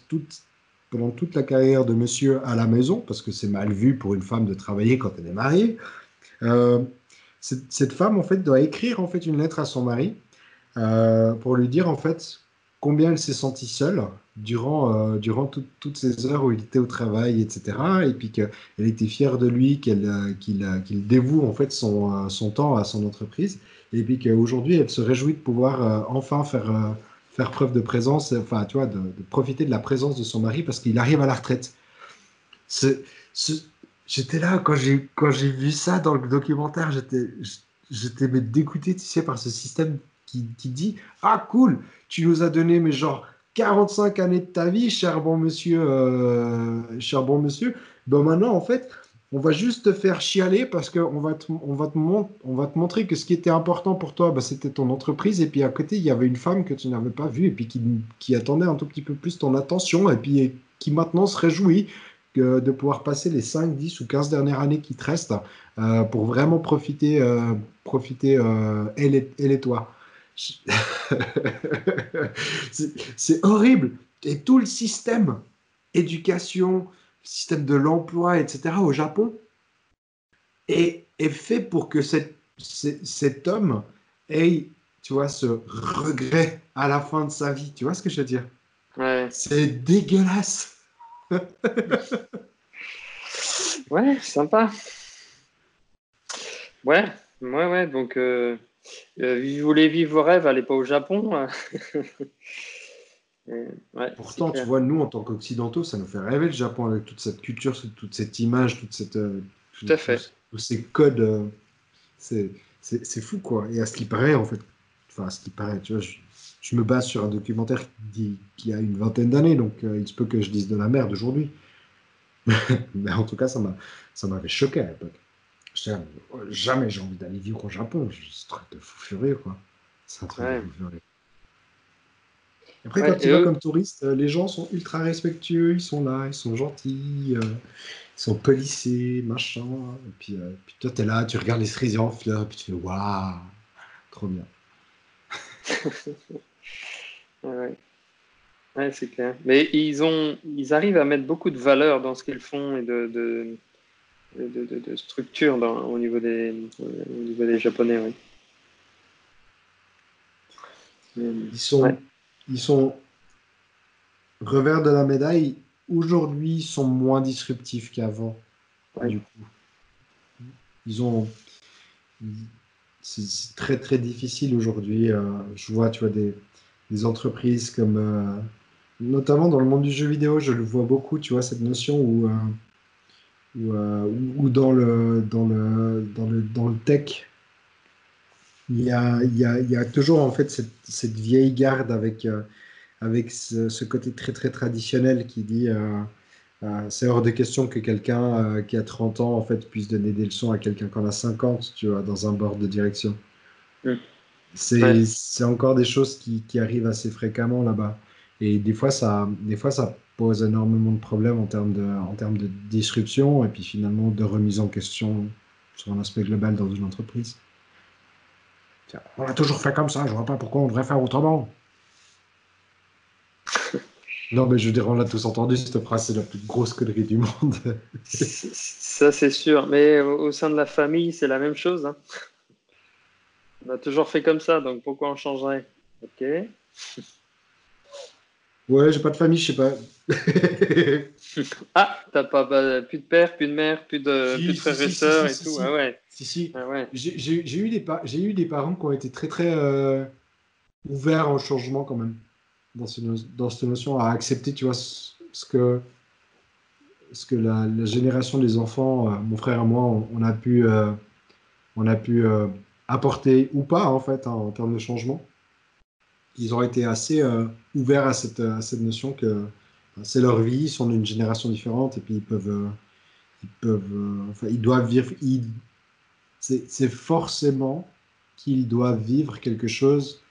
pendant toute la carrière de monsieur à la maison, parce que c'est mal vu pour une femme de travailler quand elle est mariée, euh, cette, femme en fait doit écrire en fait une lettre à son mari pour lui dire en fait combien elle s'est sentie seule durant, euh, durant toutes ces heures où il était au travail, etc. Et puis qu'elle était fière de lui, qu'elle, euh, qu'il, euh, qu'il dévoue en fait son, son temps à son entreprise. Et puis qu'aujourd'hui, elle se réjouit de pouvoir enfin faire, faire preuve de présence, enfin, tu vois, de, profiter de la présence de son mari parce qu'il arrive à la retraite. j'étais là quand j'ai, quand j'ai vu ça dans le documentaire, j'étais, j'étais dégoûté, tu sais, par ce système qui, qui dit Ah, cool, tu nous as donné, mais genre 45 années de ta vie, cher bon monsieur, euh, cher bon monsieur. Ben maintenant, en fait, on va juste te faire chialer parce qu'on va, te, on va, va te montrer que ce qui était important pour toi, ben, c'était ton entreprise. Et puis à côté, il y avait une femme que tu n'avais pas vue et puis qui, qui, attendait un tout petit peu plus ton attention et puis qui maintenant se réjouit de pouvoir passer les 5, 10 ou 15 dernières années qui te restent euh, pour vraiment profiter, euh, profiter et, elle et toi. c'est horrible. Et tout le système, éducation, système de l'emploi, etc., au Japon, est, est fait pour que cet homme ait, tu vois, ce regret à la fin de sa vie. Tu vois ce que je veux dire? Ouais. C'est dégueulasse. ouais, sympa. Ouais, ouais, ouais. Donc, euh, euh, vous voulez vivre vos rêves, allez pas au Japon. Pourtant, tu vois, nous, en tant qu'Occidentaux, ça nous fait rêver le Japon avec toute cette culture, toute cette image, toute cette, euh, Tout à fait. Tous, ces codes. Euh, c'est fou, quoi. Et à ce qui paraît, en fait, enfin, à ce qui paraît, tu vois, je, me base sur un documentaire qui, qui a une vingtaine d'années, donc il se peut que je dise de la merde aujourd'hui. Mais en tout cas, ça m'avait choqué à l'époque jamais j'ai envie d'aller vivre au Japon. C'est un truc de fou furieux, quoi. C'est un truc de fou furieux. Après, quand tu vas comme touriste, euh, les gens sont ultra respectueux, ils sont là, ils sont gentils, euh, ils sont polissés, machin. Et puis, euh, puis toi, tu es là, tu regardes les cerisiers en fleurs, et puis tu fais waouh, trop bien. ouais, ouais c'est clair. Mais ils, ont, ils arrivent à mettre beaucoup de valeur dans ce qu'ils font et de de, structure au, niveau des, niveau des Japonais. Oui. Ils, sont, ils sont revers de la médaille. Aujourd'hui, ils sont moins disruptifs qu'avant. Du coup, ils ont. C'est très très difficile aujourd'hui. Euh, je vois, tu vois, des, des entreprises comme, euh, notamment dans le monde du jeu vidéo, je le vois beaucoup. Tu vois cette notion où euh, euh, ou, dans, le, dans, le, dans, le, dans le tech, il y a, il y a, il y a toujours en fait cette, cette vieille garde avec, euh, avec ce, côté très très traditionnel qui dit euh, c'est hors de question que quelqu'un qui a 30 ans en fait puisse donner des leçons à quelqu'un qui en a 50 tu vois, dans un board de direction. Mm. C'est encore des choses qui, qui, arrivent assez fréquemment là-bas. Et des fois, ça, des fois, ça pose énormément de problèmes en termes de, en termes de disruption et puis finalement de remise en question sur un aspect global dans une entreprise. On a toujours fait comme ça, je vois pas pourquoi on devrait faire autrement. non, mais je dirais, on l'a tous entendu, cette phrase, c'est la plus grosse connerie du monde. ça, c'est sûr. Mais au sein de la famille, c'est la même chose. Hein. On a toujours fait comme ça, donc pourquoi on changerait? Ok. Ouais, j'ai pas de famille, je sais pas. ah, t'as pas bah, plus de père, plus de mère, plus de, frères et sœurs et tout. Ah ouais. Si, si. Ah ouais. J'ai eu, des j'ai eu des parents qui ont été très, très euh, ouverts au changement quand même. Dans, ce, dans cette notion à accepter, tu vois, ce que, ce que la, génération des enfants, euh, mon frère et moi, on, a pu, euh, on a pu apporter ou pas, en fait, hein, en termes de changement ils ont été assez euh, ouverts à cette, cette, notion que euh, c'est leur vie, ils sont d'une génération différente et puis ils peuvent, euh, ils peuvent, enfin, ils doivent vivre. C'est forcément qu'ils doivent vivre quelque chose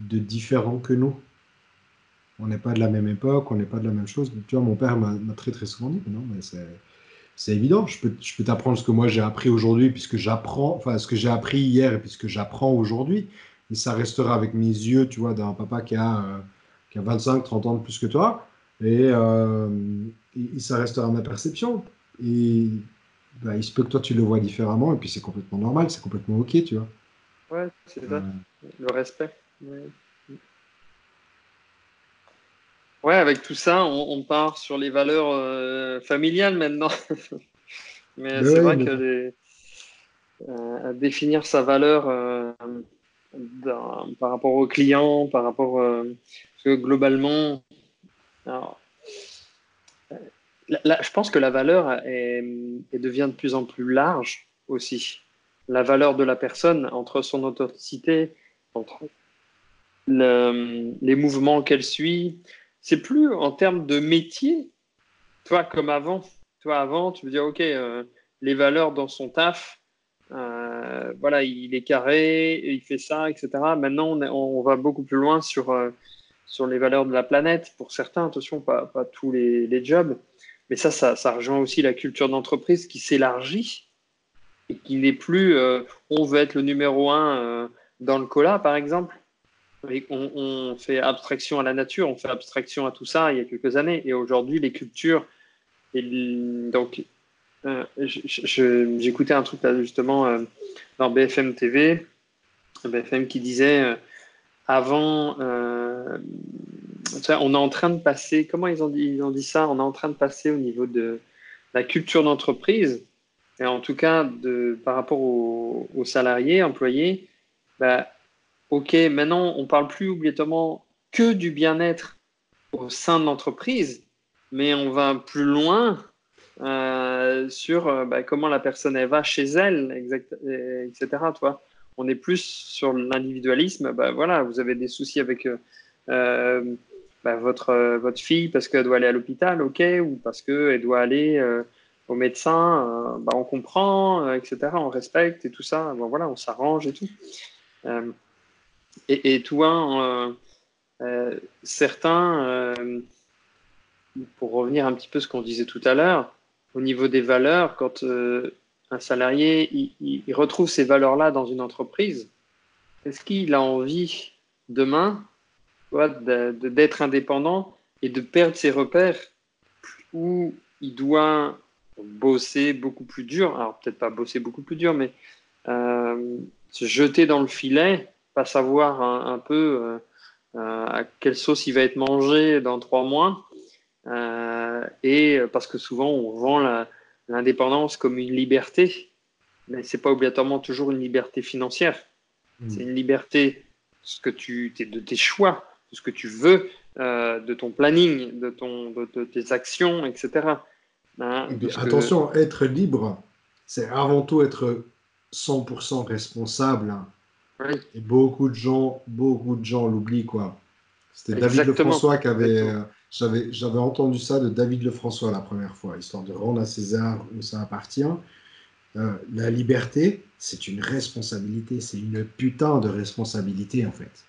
de différent que nous. On n'est pas de la même époque, on n'est pas de la même chose. Tu vois, mon père m'a très très souvent dit, non, mais c'est évident. Je peux, je peux t'apprendre ce que moi j'ai appris aujourd'hui, puisque j'apprends, enfin ce que j'ai appris hier puisque j'apprends aujourd'hui mais ça restera avec mes yeux, tu vois, d'un papa qui a, euh, qui a 25, 30 ans de plus que toi, et, euh, ça restera ma perception. Et bah, il se peut que toi tu le vois différemment, et puis c'est complètement normal, c'est complètement ok, tu vois. Ouais, c'est ça, le respect. Ouais. avec tout ça, on, part sur les valeurs euh, familiales maintenant. mais c'est vrai que euh, définir sa valeur euh, par rapport au client, par rapport. Parce que globalement, je pense que la valeur est, devient de plus en plus large aussi. La valeur de la personne entre son authenticité, entre les mouvements qu'elle suit. C'est plus en termes de métier, toi, comme avant. Toi, avant, tu me dis, OK, euh, les valeurs dans son taf, euh, voilà, il est carré, il fait ça, etc. Maintenant, on, va beaucoup plus loin sur, euh, sur les valeurs de la planète. Pour certains, attention, pas, tous les, jobs. Mais ça, ça, ça rejoint aussi la culture d'entreprise qui s'élargit et qui n'est plus on veut être le numéro un dans le cola, par exemple on, fait abstraction à la nature, on fait abstraction à tout ça il y a quelques années. Et aujourd'hui, les cultures. Donc, euh, j'écoutais un truc là, justement euh, dans BFM TV, BFM qui disait euh, avant, on est en train de passer, comment ils ont, dit, ils ont dit ça? On est en train de passer au niveau de la culture d'entreprise, et en tout cas de, par rapport aux, salariés, employés. Bah, OK, maintenant, on parle plus obligatoirement que du bien-être au sein de l'entreprise, mais on va plus loin euh, sur euh, bah, comment la personne va chez elle, etc. Toi, on est plus sur l'individualisme. Bah, voilà, vous avez des soucis avec euh, bah, votre, votre fille parce qu'elle doit aller à l'hôpital, ok, ou parce qu'elle doit aller au médecin, bah, on comprend, etc. On respecte et tout ça. Bon, voilà, on s'arrange et tout. Et, toi, euh, euh, certains, euh, pour revenir un petit peu à ce qu'on disait tout à l'heure, au niveau des valeurs, quand un salarié il, retrouve ces valeurs-là dans une entreprise, est-ce qu'il a envie demain d'être indépendant et de perdre ses repères où il doit bosser beaucoup plus dur, alors peut-être pas bosser beaucoup plus dur, mais se jeter dans le filet savoir un, peu euh, euh, à quelle sauce il va être mangé dans trois mois. Euh, et parce que souvent, on vend l'indépendance comme une liberté, mais c'est pas obligatoirement toujours une liberté financière. Hmm. C'est une liberté ce que tu, de tes choix, de ce que tu veux, de ton planning, de, ton, de, tes actions, etc. Hein, attention, être libre, c'est avant tout être 100% responsable et beaucoup de gens, beaucoup de gens l'oublient, quoi. C'était David Lefrançois qui avait. Euh, j'avais, entendu ça de David Lefrançois la première fois, histoire de rendre à César où ça appartient. Euh, la liberté, c'est une responsabilité, c'est une putain de responsabilité en fait.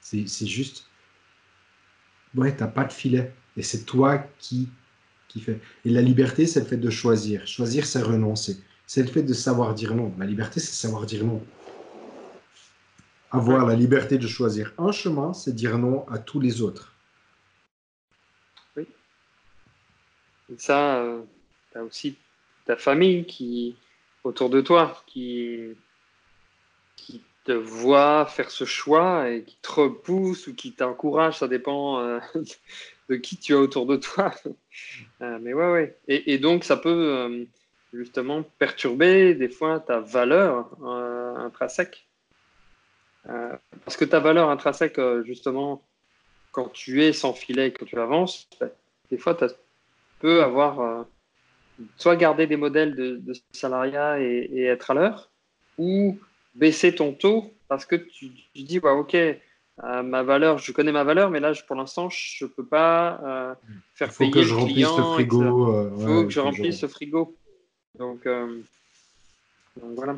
C'est, c'est juste. Ouais, t'as pas de filet. Et c'est toi qui, qui fait. Et la liberté, c'est le fait de choisir. Choisir, c'est renoncer. C'est le fait de savoir dire non. La liberté, c'est savoir dire non. Avoir la liberté de choisir un chemin, c'est dire non à tous les autres. Oui. Et ça, euh, tu as aussi ta famille qui autour de toi, qui, qui te voit faire ce choix et qui te repousse ou qui t'encourage, ça dépend euh, de qui tu as autour de toi. Euh, mais ouais, ouais. Et, et, donc, ça peut justement perturber des fois ta valeur intrinsèque. Euh, parce que ta valeur intrinsèque, euh, justement, quand tu es sans filet, quand tu avances, ben, des fois, tu peux avoir euh, soit garder des modèles de, salariat et, être à l'heure, ou baisser ton taux parce que tu, dis, bah, OK, ma valeur, je connais ma valeur, mais là, pour l'instant, je ne peux pas faire payer que je le client. Le frigo, Il faut que je remplisse ce frigo. Donc, donc voilà.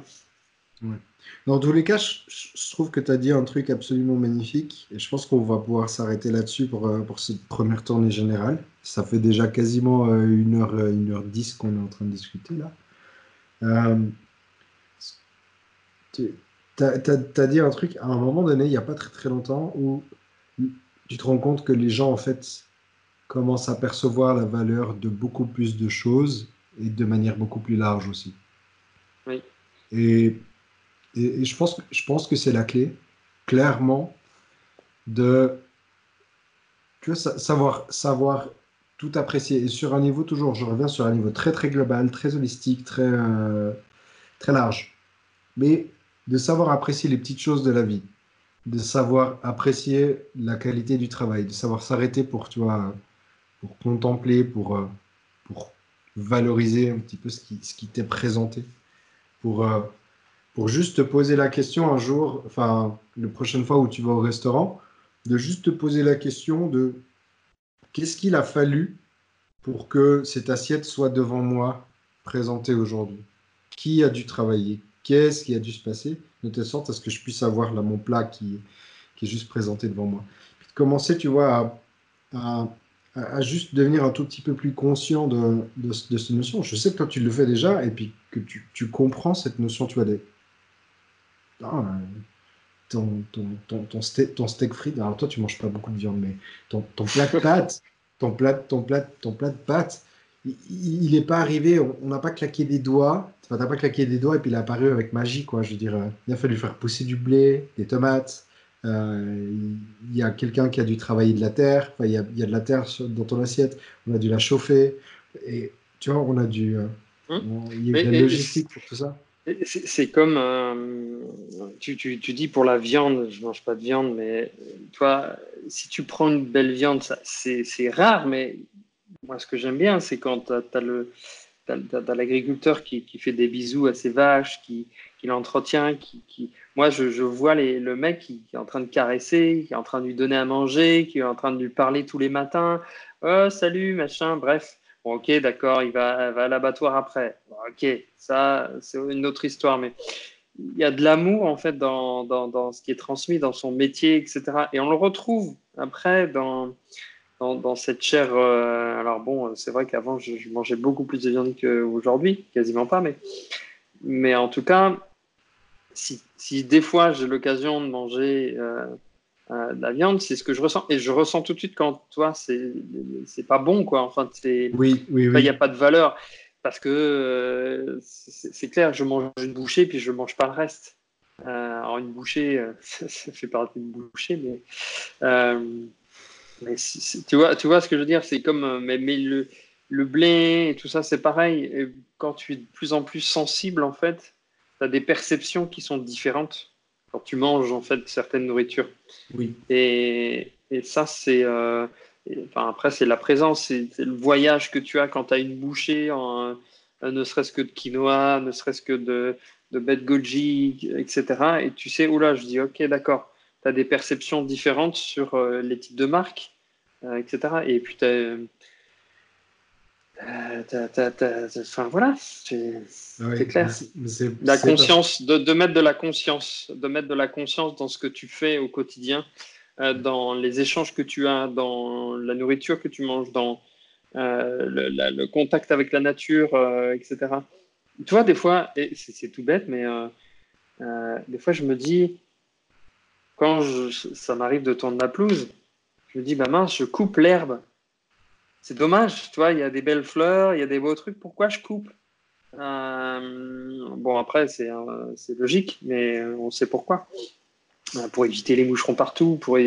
Dans tous les cas, je, trouve que tu as dit un truc absolument magnifique et je pense qu'on va pouvoir s'arrêter là-dessus pour, euh, pour cette première tournée générale. Ça fait déjà quasiment 1 euh, une heure, euh, une heure 10 qu'on est en train de discuter là. tu as, dit un truc à un moment donné, il n'y a pas très très longtemps, où tu te rends compte que les gens en fait commencent à percevoir la valeur de beaucoup plus de choses et de manière beaucoup plus large aussi. Oui. Et et, je, pense, je pense que c'est la clé. Clairement, de savoir, savoir tout apprécier. Et sur un niveau, toujours, je reviens sur un niveau très très global, très holistique, très, euh, très large. Mais de savoir apprécier les petites choses de la vie, de savoir apprécier la qualité du travail, de savoir s'arrêter pour, tu pour contempler, pour, euh, pour valoriser un petit peu ce qui, ce qui t'est présenté, pour, euh, pour juste te poser la question un jour, enfin, la prochaine fois où tu vas au restaurant, de juste te poser la question de qu'est-ce qu'il a fallu pour que cette assiette soit devant moi, présentée aujourd'hui? Qui a dû travailler? Qu'est-ce qui a dû se passer De telle sorte à ce que je puisse avoir là mon plat qui, est juste présenté devant moi? Puis de commencer, tu vois, à, à, juste devenir un tout petit peu plus conscient de, cette notion. Je sais que toi, tu le fais déjà et puis que tu, comprends cette notion, tu vois. Ah, ton, ton, ton, ton, steak, ton steak frites. Alors toi, tu manges pas beaucoup de viande, mais ton, ton plat de pâtes, ton plat, ton plat, ton plat de pâtes, il n'est pas arrivé. On n'a pas claqué des doigts. Tu n'as pas claqué des doigts et puis il est apparu avec magie, quoi. Je veux dire, euh, il a fallu faire pousser du blé, des tomates. Euh, il y a quelqu'un qui a dû travailler de la terre. Enfin, il, y a, il y a de la terre dans ton assiette. On a dû la chauffer. Et tu vois, on a dû. Euh, hum. il y a de la logistique pour tout ça. C'est comme, euh, tu, tu, tu, dis pour la viande, je mange pas de viande, mais toi, si tu prends une belle viande, c'est rare, mais moi, ce que j'aime bien, c'est quand tu as, l'agriculteur qui, qui, fait des bisous à ses vaches, qui, qui l'entretient, qui, qui, Moi, je, je vois les, le mec qui, est en train de caresser, qui est en train de lui donner à manger, qui est en train de lui parler tous les matins. Oh, salut, machin, bref ok, d'accord, il va, à l'abattoir après. ok, ça, c'est une autre histoire, mais il y a de l'amour en fait dans, dans, ce qui est transmis dans son métier, etc. Et on le retrouve après dans, dans, cette chair. Euh, alors bon, c'est vrai qu'avant je, mangeais beaucoup plus de viande qu'aujourd'hui, quasiment pas, mais, mais en tout cas, si, si des fois j'ai l'occasion de manger euh, euh, la viande, c'est ce que je ressens. Et je ressens tout de suite quand, toi, c'est, pas bon, quoi. Enfin, c'est, oui, oui, il n'y a pas de valeur. Parce que euh, c'est, clair, je mange une bouchée, puis je ne mange pas le reste. Euh, alors, une bouchée, ça, fait partie d'une bouchée, mais, mais tu, vois, tu vois ce que je veux dire? C'est comme, mais, mais le, le blé et tout ça, c'est pareil. Et quand tu es de plus en plus sensible, en fait, tu as des perceptions qui sont différentes quand tu manges en fait certaines nourritures. Oui. Et, et ça, c'est. Euh, enfin, après, c'est la présence, c'est le voyage que tu as quand tu as une bouchée, en, ne serait-ce que de quinoa, ne serait-ce que de, de bête goji, etc. Et tu sais, oula, je dis, ok, d'accord, tu as des perceptions différentes sur euh, les types de marques, euh, etc. Et puis, tu as euh, enfin voilà, c'est clair. la conscience, de, mettre de la conscience, de mettre de la conscience dans ce que tu fais au quotidien, euh, dans les échanges que tu as, dans la nourriture que tu manges, dans euh, le, contact avec la nature, etc. Tu vois, des fois, et c'est tout bête, mais des fois je me dis, quand ça m'arrive de tourner la pelouse, je me dis, bah mince, je coupe l'herbe c'est dommage, tu vois, il y a des belles fleurs, il y a des beaux trucs, pourquoi je coupe? Euh, Bon, après, euh, c'est logique, mais on sait pourquoi. Euh, pour éviter les moucherons partout, pour,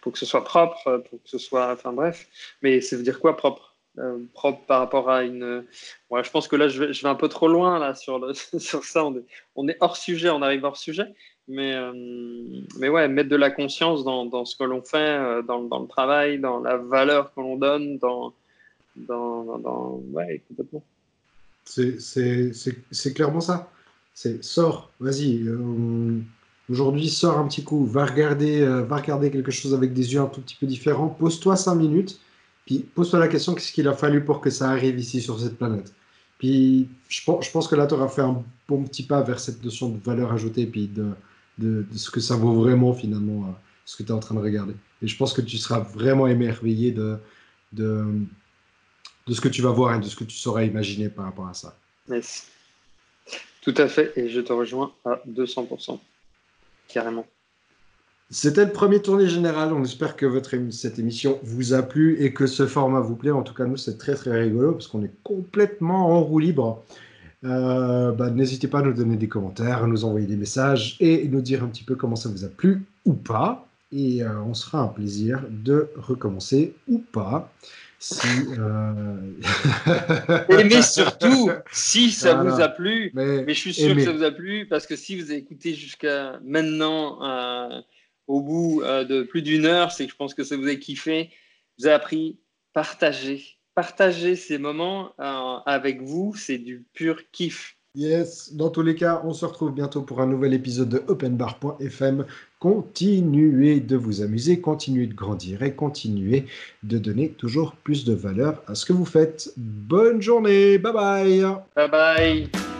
pour que ce soit propre, pour que ce soit. Enfin bref. Mais ça veut dire quoi propre? Propre par rapport à une. Je pense que là, je vais, un peu trop loin là, sur, le, sur ça. On on est, hors sujet, on arrive hors sujet. Mais, mais ouais, mettre de la conscience dans, dans ce que l'on fait, dans, dans, le travail, dans la valeur que l'on donne, dans, dans, dans... Ouais, complètement. C'est clairement ça. C'est sors, vas-y. Euh, aujourd'hui, sors un petit coup, va regarder, euh, va regarder quelque chose avec des yeux un tout petit peu différents. Pose-toi cinq minutes, puis pose-toi la question qu'est-ce qu'il a fallu pour que ça arrive ici sur cette planète? Puis je je pense que là, tu auras fait un bon petit pas vers cette notion de valeur ajoutée, puis de, de, ce que ça vaut vraiment finalement, euh, ce que tu es en train de regarder. Et je pense que tu seras vraiment émerveillé de, de, de ce que tu vas voir et de ce que tu sauras imaginer par rapport à ça. Merci. Tout à fait, et je te rejoins à 200%, carrément. C'était le premier tournée général. On espère que votre, cette émission vous a plu et que ce format vous plaît. En tout cas, nous, c'est très très rigolo parce qu'on est complètement en roue libre. Euh, bah, n'hésitez pas à nous donner des commentaires, à nous envoyer des messages et nous dire un petit peu comment ça vous a plu ou pas. et euh, on sera un plaisir de recommencer ou pas. Si, euh... mais surtout, si ça vous a plu, mais, je suis sûr que ça vous a plu parce que si vous avez écouté jusqu'à maintenant, euh, au bout de plus d'une heure, c'est que je pense que ça vous a kiffé. Vous avez appris, partager, partager ces moments avec vous, c'est du pur kiff. Yes, dans tous les cas, on se retrouve bientôt pour un nouvel épisode de openbar.fm. Continuez de vous amuser, continuez de grandir et continuez de donner toujours plus de valeur à ce que vous faites. Bonne journée, bye bye. Bye bye.